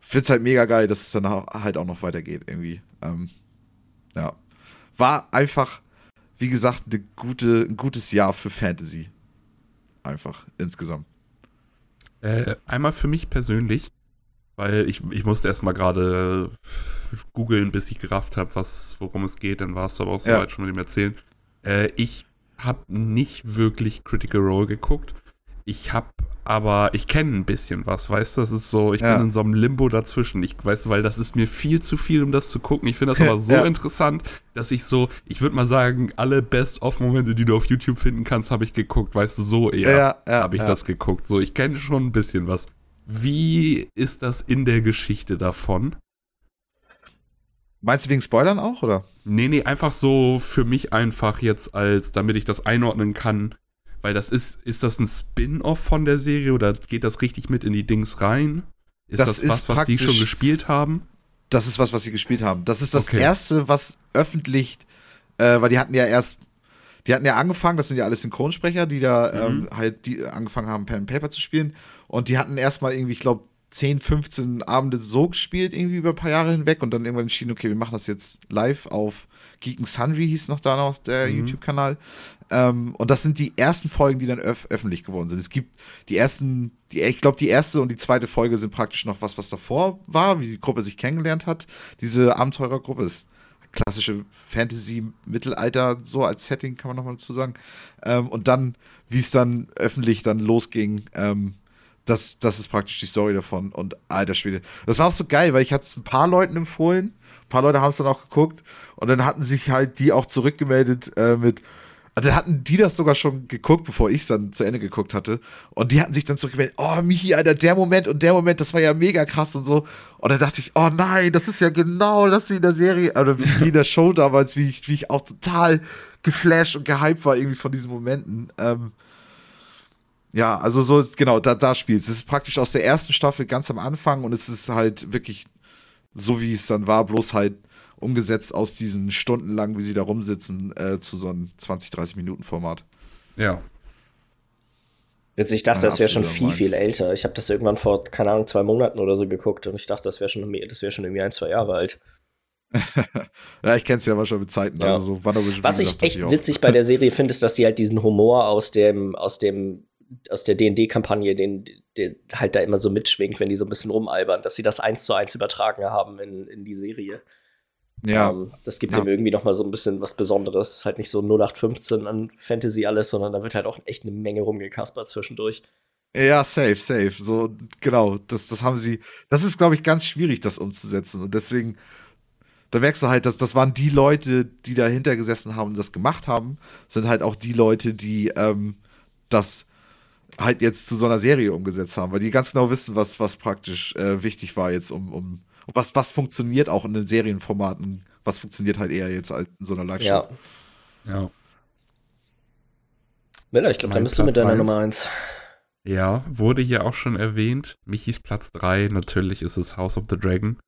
find's halt mega geil, dass es dann halt auch noch weitergeht irgendwie. Ähm, ja. War einfach, wie gesagt, eine gute, ein gutes Jahr für Fantasy. Einfach insgesamt. Äh, einmal für mich persönlich, weil ich, ich musste erstmal gerade googeln, bis ich gerafft habe, worum es geht. Dann war es aber auch soweit ja. schon mit dem Erzählen. Äh, ich habe nicht wirklich Critical Role geguckt. Ich habe aber, ich kenne ein bisschen was, weißt du? Das ist so, ich ja. bin in so einem Limbo dazwischen. Ich weiß, weil das ist mir viel zu viel, um das zu gucken. Ich finde das aber so ja. interessant, dass ich so, ich würde mal sagen, alle Best-of-Momente, die du auf YouTube finden kannst, habe ich geguckt, weißt du, so eher ja, habe ich das geguckt. So, ich kenne schon ein bisschen was. Wie ist das in der Geschichte davon? Meinst du wegen Spoilern auch, oder? Nee, nee, einfach so für mich einfach jetzt als, damit ich das einordnen kann. Weil das ist, ist das ein Spin-off von der Serie oder geht das richtig mit in die Dings rein? Ist das, das ist was, was die schon gespielt haben? Das ist was, was sie gespielt haben. Das ist das okay. erste, was öffentlich, äh, weil die hatten ja erst, die hatten ja angefangen, das sind ja alles Synchronsprecher, die da mhm. ähm, halt die angefangen haben, Pen and Paper zu spielen. Und die hatten erstmal irgendwie, ich glaube, 10, 15 Abende so gespielt, irgendwie über ein paar Jahre hinweg und dann irgendwann entschieden, okay, wir machen das jetzt live auf Geek Sundry, hieß noch da noch der mhm. YouTube-Kanal. Ähm, und das sind die ersten Folgen, die dann öf öffentlich geworden sind. Es gibt die ersten, die, ich glaube, die erste und die zweite Folge sind praktisch noch was, was davor war, wie die Gruppe sich kennengelernt hat. Diese Abenteurergruppe ist klassische Fantasy-Mittelalter, so als Setting kann man nochmal dazu sagen. Ähm, und dann, wie es dann öffentlich dann losging, ähm, das, das ist praktisch die Story davon. Und alter Schwede. Das war auch so geil, weil ich hatte es ein paar Leuten empfohlen. Ein paar Leute haben es dann auch geguckt. Und dann hatten sich halt die auch zurückgemeldet äh, mit. Und dann hatten die das sogar schon geguckt, bevor ich es dann zu Ende geguckt hatte. Und die hatten sich dann zurückgemeldet, oh, Michi, Alter, der Moment und der Moment, das war ja mega krass und so. Und dann dachte ich, oh nein, das ist ja genau das wie in der Serie, oder wie in der Show damals, wie ich, wie ich auch total geflasht und gehypt war irgendwie von diesen Momenten. Ähm, ja, also so ist, genau, da, da spielt es. Es ist praktisch aus der ersten Staffel ganz am Anfang und es ist halt wirklich so, wie es dann war, bloß halt umgesetzt aus diesen Stunden lang, wie sie da rumsitzen, äh, zu so einem 20, 30 Minuten Format. Ja. Jetzt, ich dachte, ja, das wäre schon viel, viel älter. Ich habe das irgendwann vor, keine Ahnung, zwei Monaten oder so geguckt und ich dachte, das wäre schon, wär schon irgendwie ein, zwei Jahre alt. ja, ich kenne es ja aber schon mit Zeiten. Ja. Also so Was ich echt ich witzig bei der Serie finde, ist, dass die halt diesen Humor aus dem, aus dem aus der D&D-Kampagne, den, den halt da immer so mitschwingt, wenn die so ein bisschen rumalbern, dass sie das eins zu eins übertragen haben in, in die Serie. Ja. Um, ähm, das gibt ja. dem irgendwie noch mal so ein bisschen was Besonderes. Es ist halt nicht so 0815 an Fantasy alles, sondern da wird halt auch echt eine Menge rumgekaspert zwischendurch. Ja, safe, safe. So, genau. Das, das haben sie. Das ist, glaube ich, ganz schwierig, das umzusetzen. Und deswegen, da merkst du halt, dass das waren die Leute, die dahinter gesessen haben und das gemacht haben, sind halt auch die Leute, die ähm, das halt jetzt zu so einer Serie umgesetzt haben, weil die ganz genau wissen, was, was praktisch äh, wichtig war jetzt, um, um was, was funktioniert auch in den Serienformaten, was funktioniert halt eher jetzt als in so einer Live-Show. Ja. ja. Miller, ich glaube, da bist du mit deiner eins. Nummer 1. Ja, wurde hier auch schon erwähnt. Michis Platz 3, natürlich ist es House of the Dragon.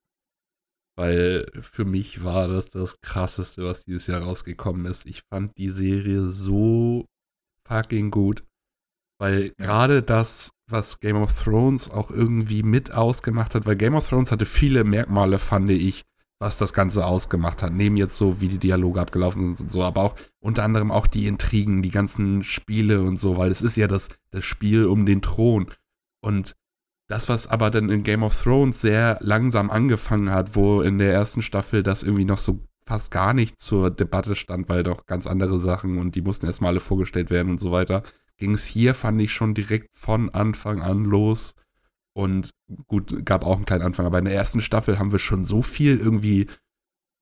Weil für mich war das das krasseste, was dieses Jahr rausgekommen ist. Ich fand die Serie so fucking gut. Weil gerade das, was Game of Thrones auch irgendwie mit ausgemacht hat, weil Game of Thrones hatte viele Merkmale, fand ich, was das Ganze ausgemacht hat. Neben jetzt so, wie die Dialoge abgelaufen sind und so, aber auch unter anderem auch die Intrigen, die ganzen Spiele und so, weil es ist ja das, das Spiel um den Thron. Und das, was aber dann in Game of Thrones sehr langsam angefangen hat, wo in der ersten Staffel das irgendwie noch so fast gar nicht zur Debatte stand, weil doch ganz andere Sachen und die mussten erstmal alle vorgestellt werden und so weiter ging es hier, fand ich, schon direkt von Anfang an los. Und gut, gab auch einen kleinen Anfang, aber in der ersten Staffel haben wir schon so viel irgendwie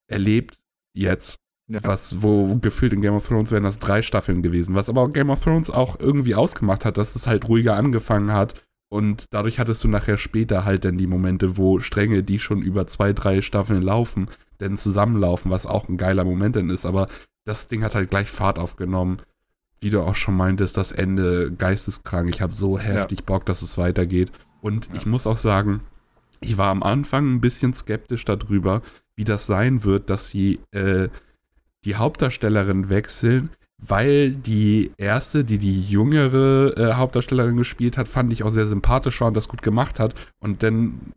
erlebt jetzt. Ja. Was, wo gefühlt in Game of Thrones wären das drei Staffeln gewesen, was aber Game of Thrones auch irgendwie ausgemacht hat, dass es halt ruhiger angefangen hat. Und dadurch hattest du nachher später halt dann die Momente, wo Stränge, die schon über zwei, drei Staffeln laufen, dann zusammenlaufen, was auch ein geiler Moment dann ist. Aber das Ding hat halt gleich Fahrt aufgenommen. Wie du auch schon meintest, das Ende geisteskrank. Ich habe so heftig ja. Bock, dass es weitergeht. Und ja. ich muss auch sagen, ich war am Anfang ein bisschen skeptisch darüber, wie das sein wird, dass sie äh, die Hauptdarstellerin wechseln, weil die erste, die die jüngere äh, Hauptdarstellerin gespielt hat, fand ich auch sehr sympathisch war und das gut gemacht hat. Und dann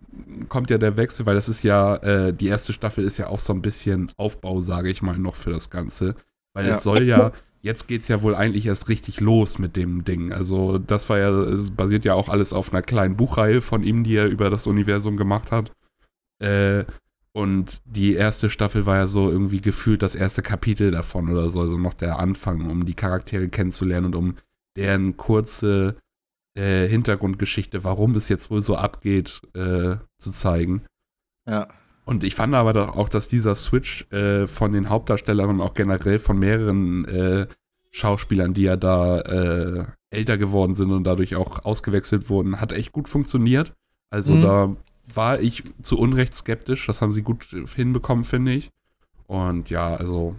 kommt ja der Wechsel, weil das ist ja, äh, die erste Staffel ist ja auch so ein bisschen Aufbau, sage ich mal, noch für das Ganze. Weil ja. es soll ja, jetzt geht es ja wohl eigentlich erst richtig los mit dem Ding. Also das war ja, es basiert ja auch alles auf einer kleinen Buchreihe von ihm, die er über das Universum gemacht hat. Äh, und die erste Staffel war ja so irgendwie gefühlt das erste Kapitel davon oder so, also noch der Anfang, um die Charaktere kennenzulernen und um deren kurze äh, Hintergrundgeschichte, warum es jetzt wohl so abgeht, äh, zu zeigen. Ja. Und ich fand aber doch auch, dass dieser Switch äh, von den Hauptdarstellern und auch generell von mehreren äh, Schauspielern, die ja da äh, älter geworden sind und dadurch auch ausgewechselt wurden, hat echt gut funktioniert. Also mhm. da war ich zu Unrecht skeptisch. Das haben sie gut hinbekommen, finde ich. Und ja, also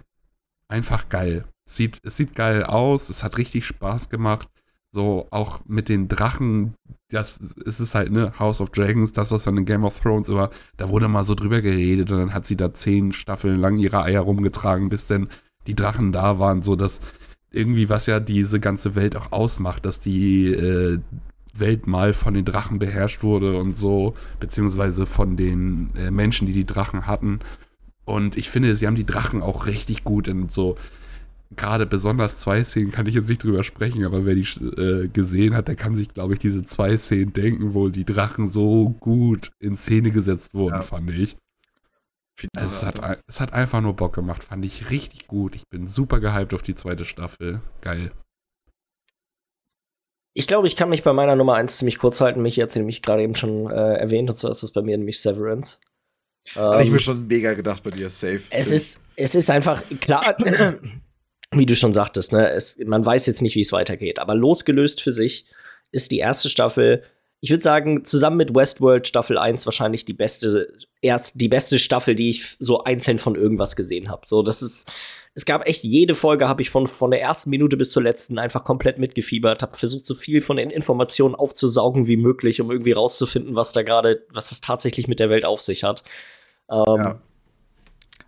einfach geil. Sieht, es sieht geil aus, es hat richtig Spaß gemacht. So auch mit den Drachen, das ist es halt, ne, House of Dragons, das, was von den Game of Thrones war, da wurde mal so drüber geredet und dann hat sie da zehn Staffeln lang ihre Eier rumgetragen, bis denn die Drachen da waren, so dass irgendwie, was ja diese ganze Welt auch ausmacht, dass die äh, Welt mal von den Drachen beherrscht wurde und so, beziehungsweise von den äh, Menschen, die die Drachen hatten. Und ich finde, sie haben die Drachen auch richtig gut in so, gerade besonders zwei Szenen kann ich jetzt nicht drüber sprechen, aber wer die äh, gesehen hat, der kann sich, glaube ich, diese zwei Szenen denken, wo die Drachen so gut in Szene gesetzt wurden, ja. fand ich. Es hat, es hat einfach nur Bock gemacht, fand ich richtig gut. Ich bin super gehypt auf die zweite Staffel. Geil. Ich glaube, ich kann mich bei meiner Nummer 1 ziemlich kurz halten. Mich jetzt nämlich gerade eben schon äh, erwähnt, und zwar ist das bei mir nämlich Severance. Hatte ähm, ich mir schon mega gedacht bei dir, safe. Es ist, es ist einfach klar, wie du schon sagtest, ne, es, man weiß jetzt nicht, wie es weitergeht, aber losgelöst für sich ist die erste Staffel, ich würde sagen, zusammen mit Westworld Staffel 1 wahrscheinlich die beste, erst die beste Staffel, die ich so einzeln von irgendwas gesehen habe. So, das ist, es gab echt jede Folge, habe ich von, von der ersten Minute bis zur letzten einfach komplett mitgefiebert, habe versucht, so viel von den Informationen aufzusaugen wie möglich, um irgendwie rauszufinden, was da gerade, was das tatsächlich mit der Welt auf sich hat. Ähm, ja.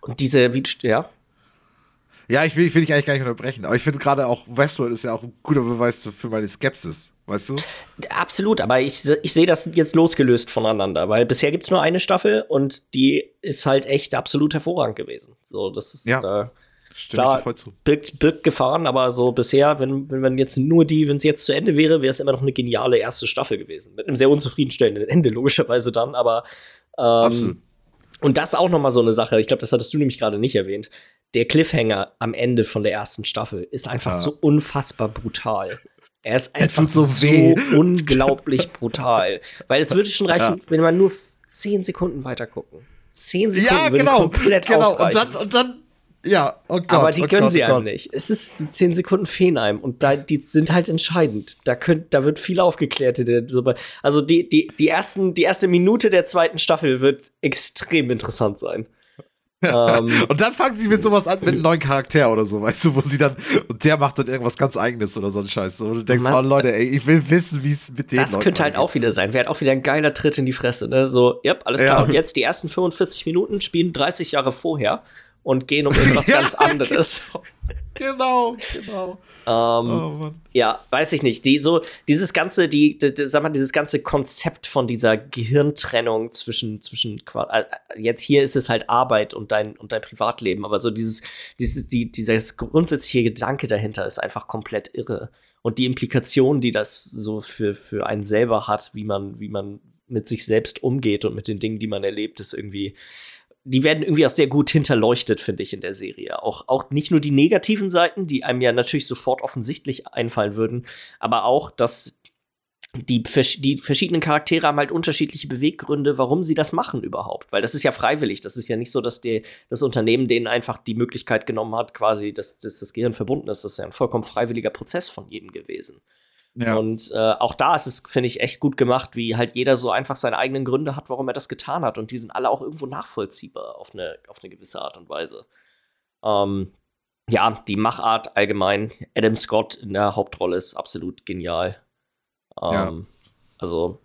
Und diese, wie, ja. Ja, ich will, ich will dich eigentlich gar nicht unterbrechen, aber ich finde gerade auch Westworld ist ja auch ein guter Beweis für meine Skepsis, weißt du? Absolut, aber ich, ich sehe das jetzt losgelöst voneinander, weil bisher gibt es nur eine Staffel und die ist halt echt absolut hervorragend gewesen. So, das ist ja. äh, Klar, voll zu. Birgt, birgt Gefahren, aber so bisher, wenn, wenn man jetzt nur die, wenn es jetzt zu Ende wäre, wäre es immer noch eine geniale erste Staffel gewesen. Mit einem sehr unzufriedenstellenden Ende, logischerweise dann, aber ähm, Absolut. Und das auch noch mal so eine Sache, ich glaube, das hattest du nämlich gerade nicht erwähnt. Der Cliffhanger am Ende von der ersten Staffel ist einfach ja. so unfassbar brutal. Er ist einfach so, so unglaublich brutal. Weil es würde schon reichen, ja. wenn man nur zehn Sekunden weiter gucken. Zehn Sekunden ja, genau, komplett genau. ausreichen. Und dann, und dann ja, oh Gott. Aber die oh gönnen sie oh einem nicht. Es ist die 10 Sekunden fehlen einem und da, die sind halt entscheidend. Da, könnt, da wird viel aufgeklärt. Also die, die, die, ersten, die erste Minute der zweiten Staffel wird extrem interessant sein. Ähm, und dann fangen sie mit sowas an, mit einem neuen Charakter oder so, weißt du, wo sie dann, und der macht dann irgendwas ganz Eigenes oder so ein Scheiß. Und du denkst, man, oh Leute, ey, ich will wissen, wie es mit dem Das Leuten könnte halt auch wieder sein. Wäre auch wieder ein geiler Tritt in die Fresse, ne? So, yep, alles klar. Ja. Und jetzt die ersten 45 Minuten spielen 30 Jahre vorher und gehen um irgendwas ja, ganz anderes. Genau, genau. Ähm, oh, ja, weiß ich nicht. Die, so, dieses ganze, die, die, die, sag mal, dieses ganze Konzept von dieser Gehirntrennung zwischen, zwischen äh, jetzt hier ist es halt Arbeit und dein, und dein Privatleben, aber so dieses, dieses, die, dieser grundsätzliche Gedanke dahinter ist einfach komplett irre. Und die Implikation, die das so für, für einen selber hat, wie man, wie man mit sich selbst umgeht und mit den Dingen, die man erlebt, ist irgendwie die werden irgendwie auch sehr gut hinterleuchtet, finde ich, in der Serie. Auch, auch nicht nur die negativen Seiten, die einem ja natürlich sofort offensichtlich einfallen würden, aber auch, dass die, die verschiedenen Charaktere haben halt unterschiedliche Beweggründe, warum sie das machen überhaupt. Weil das ist ja freiwillig. Das ist ja nicht so, dass die, das Unternehmen denen einfach die Möglichkeit genommen hat, quasi, dass, dass das Gehirn verbunden ist. Das ist ja ein vollkommen freiwilliger Prozess von jedem gewesen. Ja. Und äh, auch da ist es, finde ich, echt gut gemacht, wie halt jeder so einfach seine eigenen Gründe hat, warum er das getan hat. Und die sind alle auch irgendwo nachvollziehbar auf eine, auf eine gewisse Art und Weise. Ähm, ja, die Machart allgemein. Adam Scott in der Hauptrolle ist absolut genial. Ähm, ja. Also,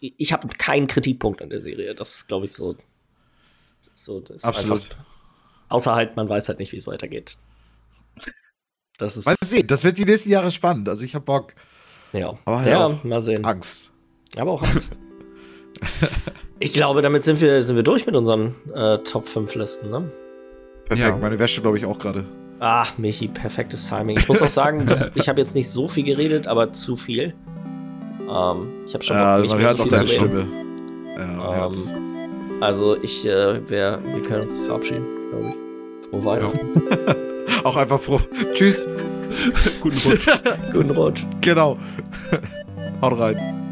ich habe keinen Kritikpunkt an der Serie. Das ist, glaube ich, so. so das absolut. Einfach, außer halt, man weiß halt nicht, wie es weitergeht. Das ist. Mal sehen, das wird die nächsten Jahre spannend. Also, ich habe Bock. Ja, aber ja, mal sehen. Angst. Aber auch Angst. ich glaube, damit sind wir, sind wir durch mit unseren äh, Top 5 Listen, ne? Perfekt, ja. meine Wäsche glaube ich auch gerade. Ach, Michi, perfektes Timing. Ich muss auch sagen, dass, ich habe jetzt nicht so viel geredet, aber zu viel. Ähm, ich habe schon ja, Bock, man hört so auch deine Stimme. Ja, ähm, also ich, äh, wir, wir können uns verabschieden, glaube ich. Frohe Weihnachten. Ja. auch einfach froh. Tschüss. Guten Rutsch. Guten Rutsch. Genau. Haut rein.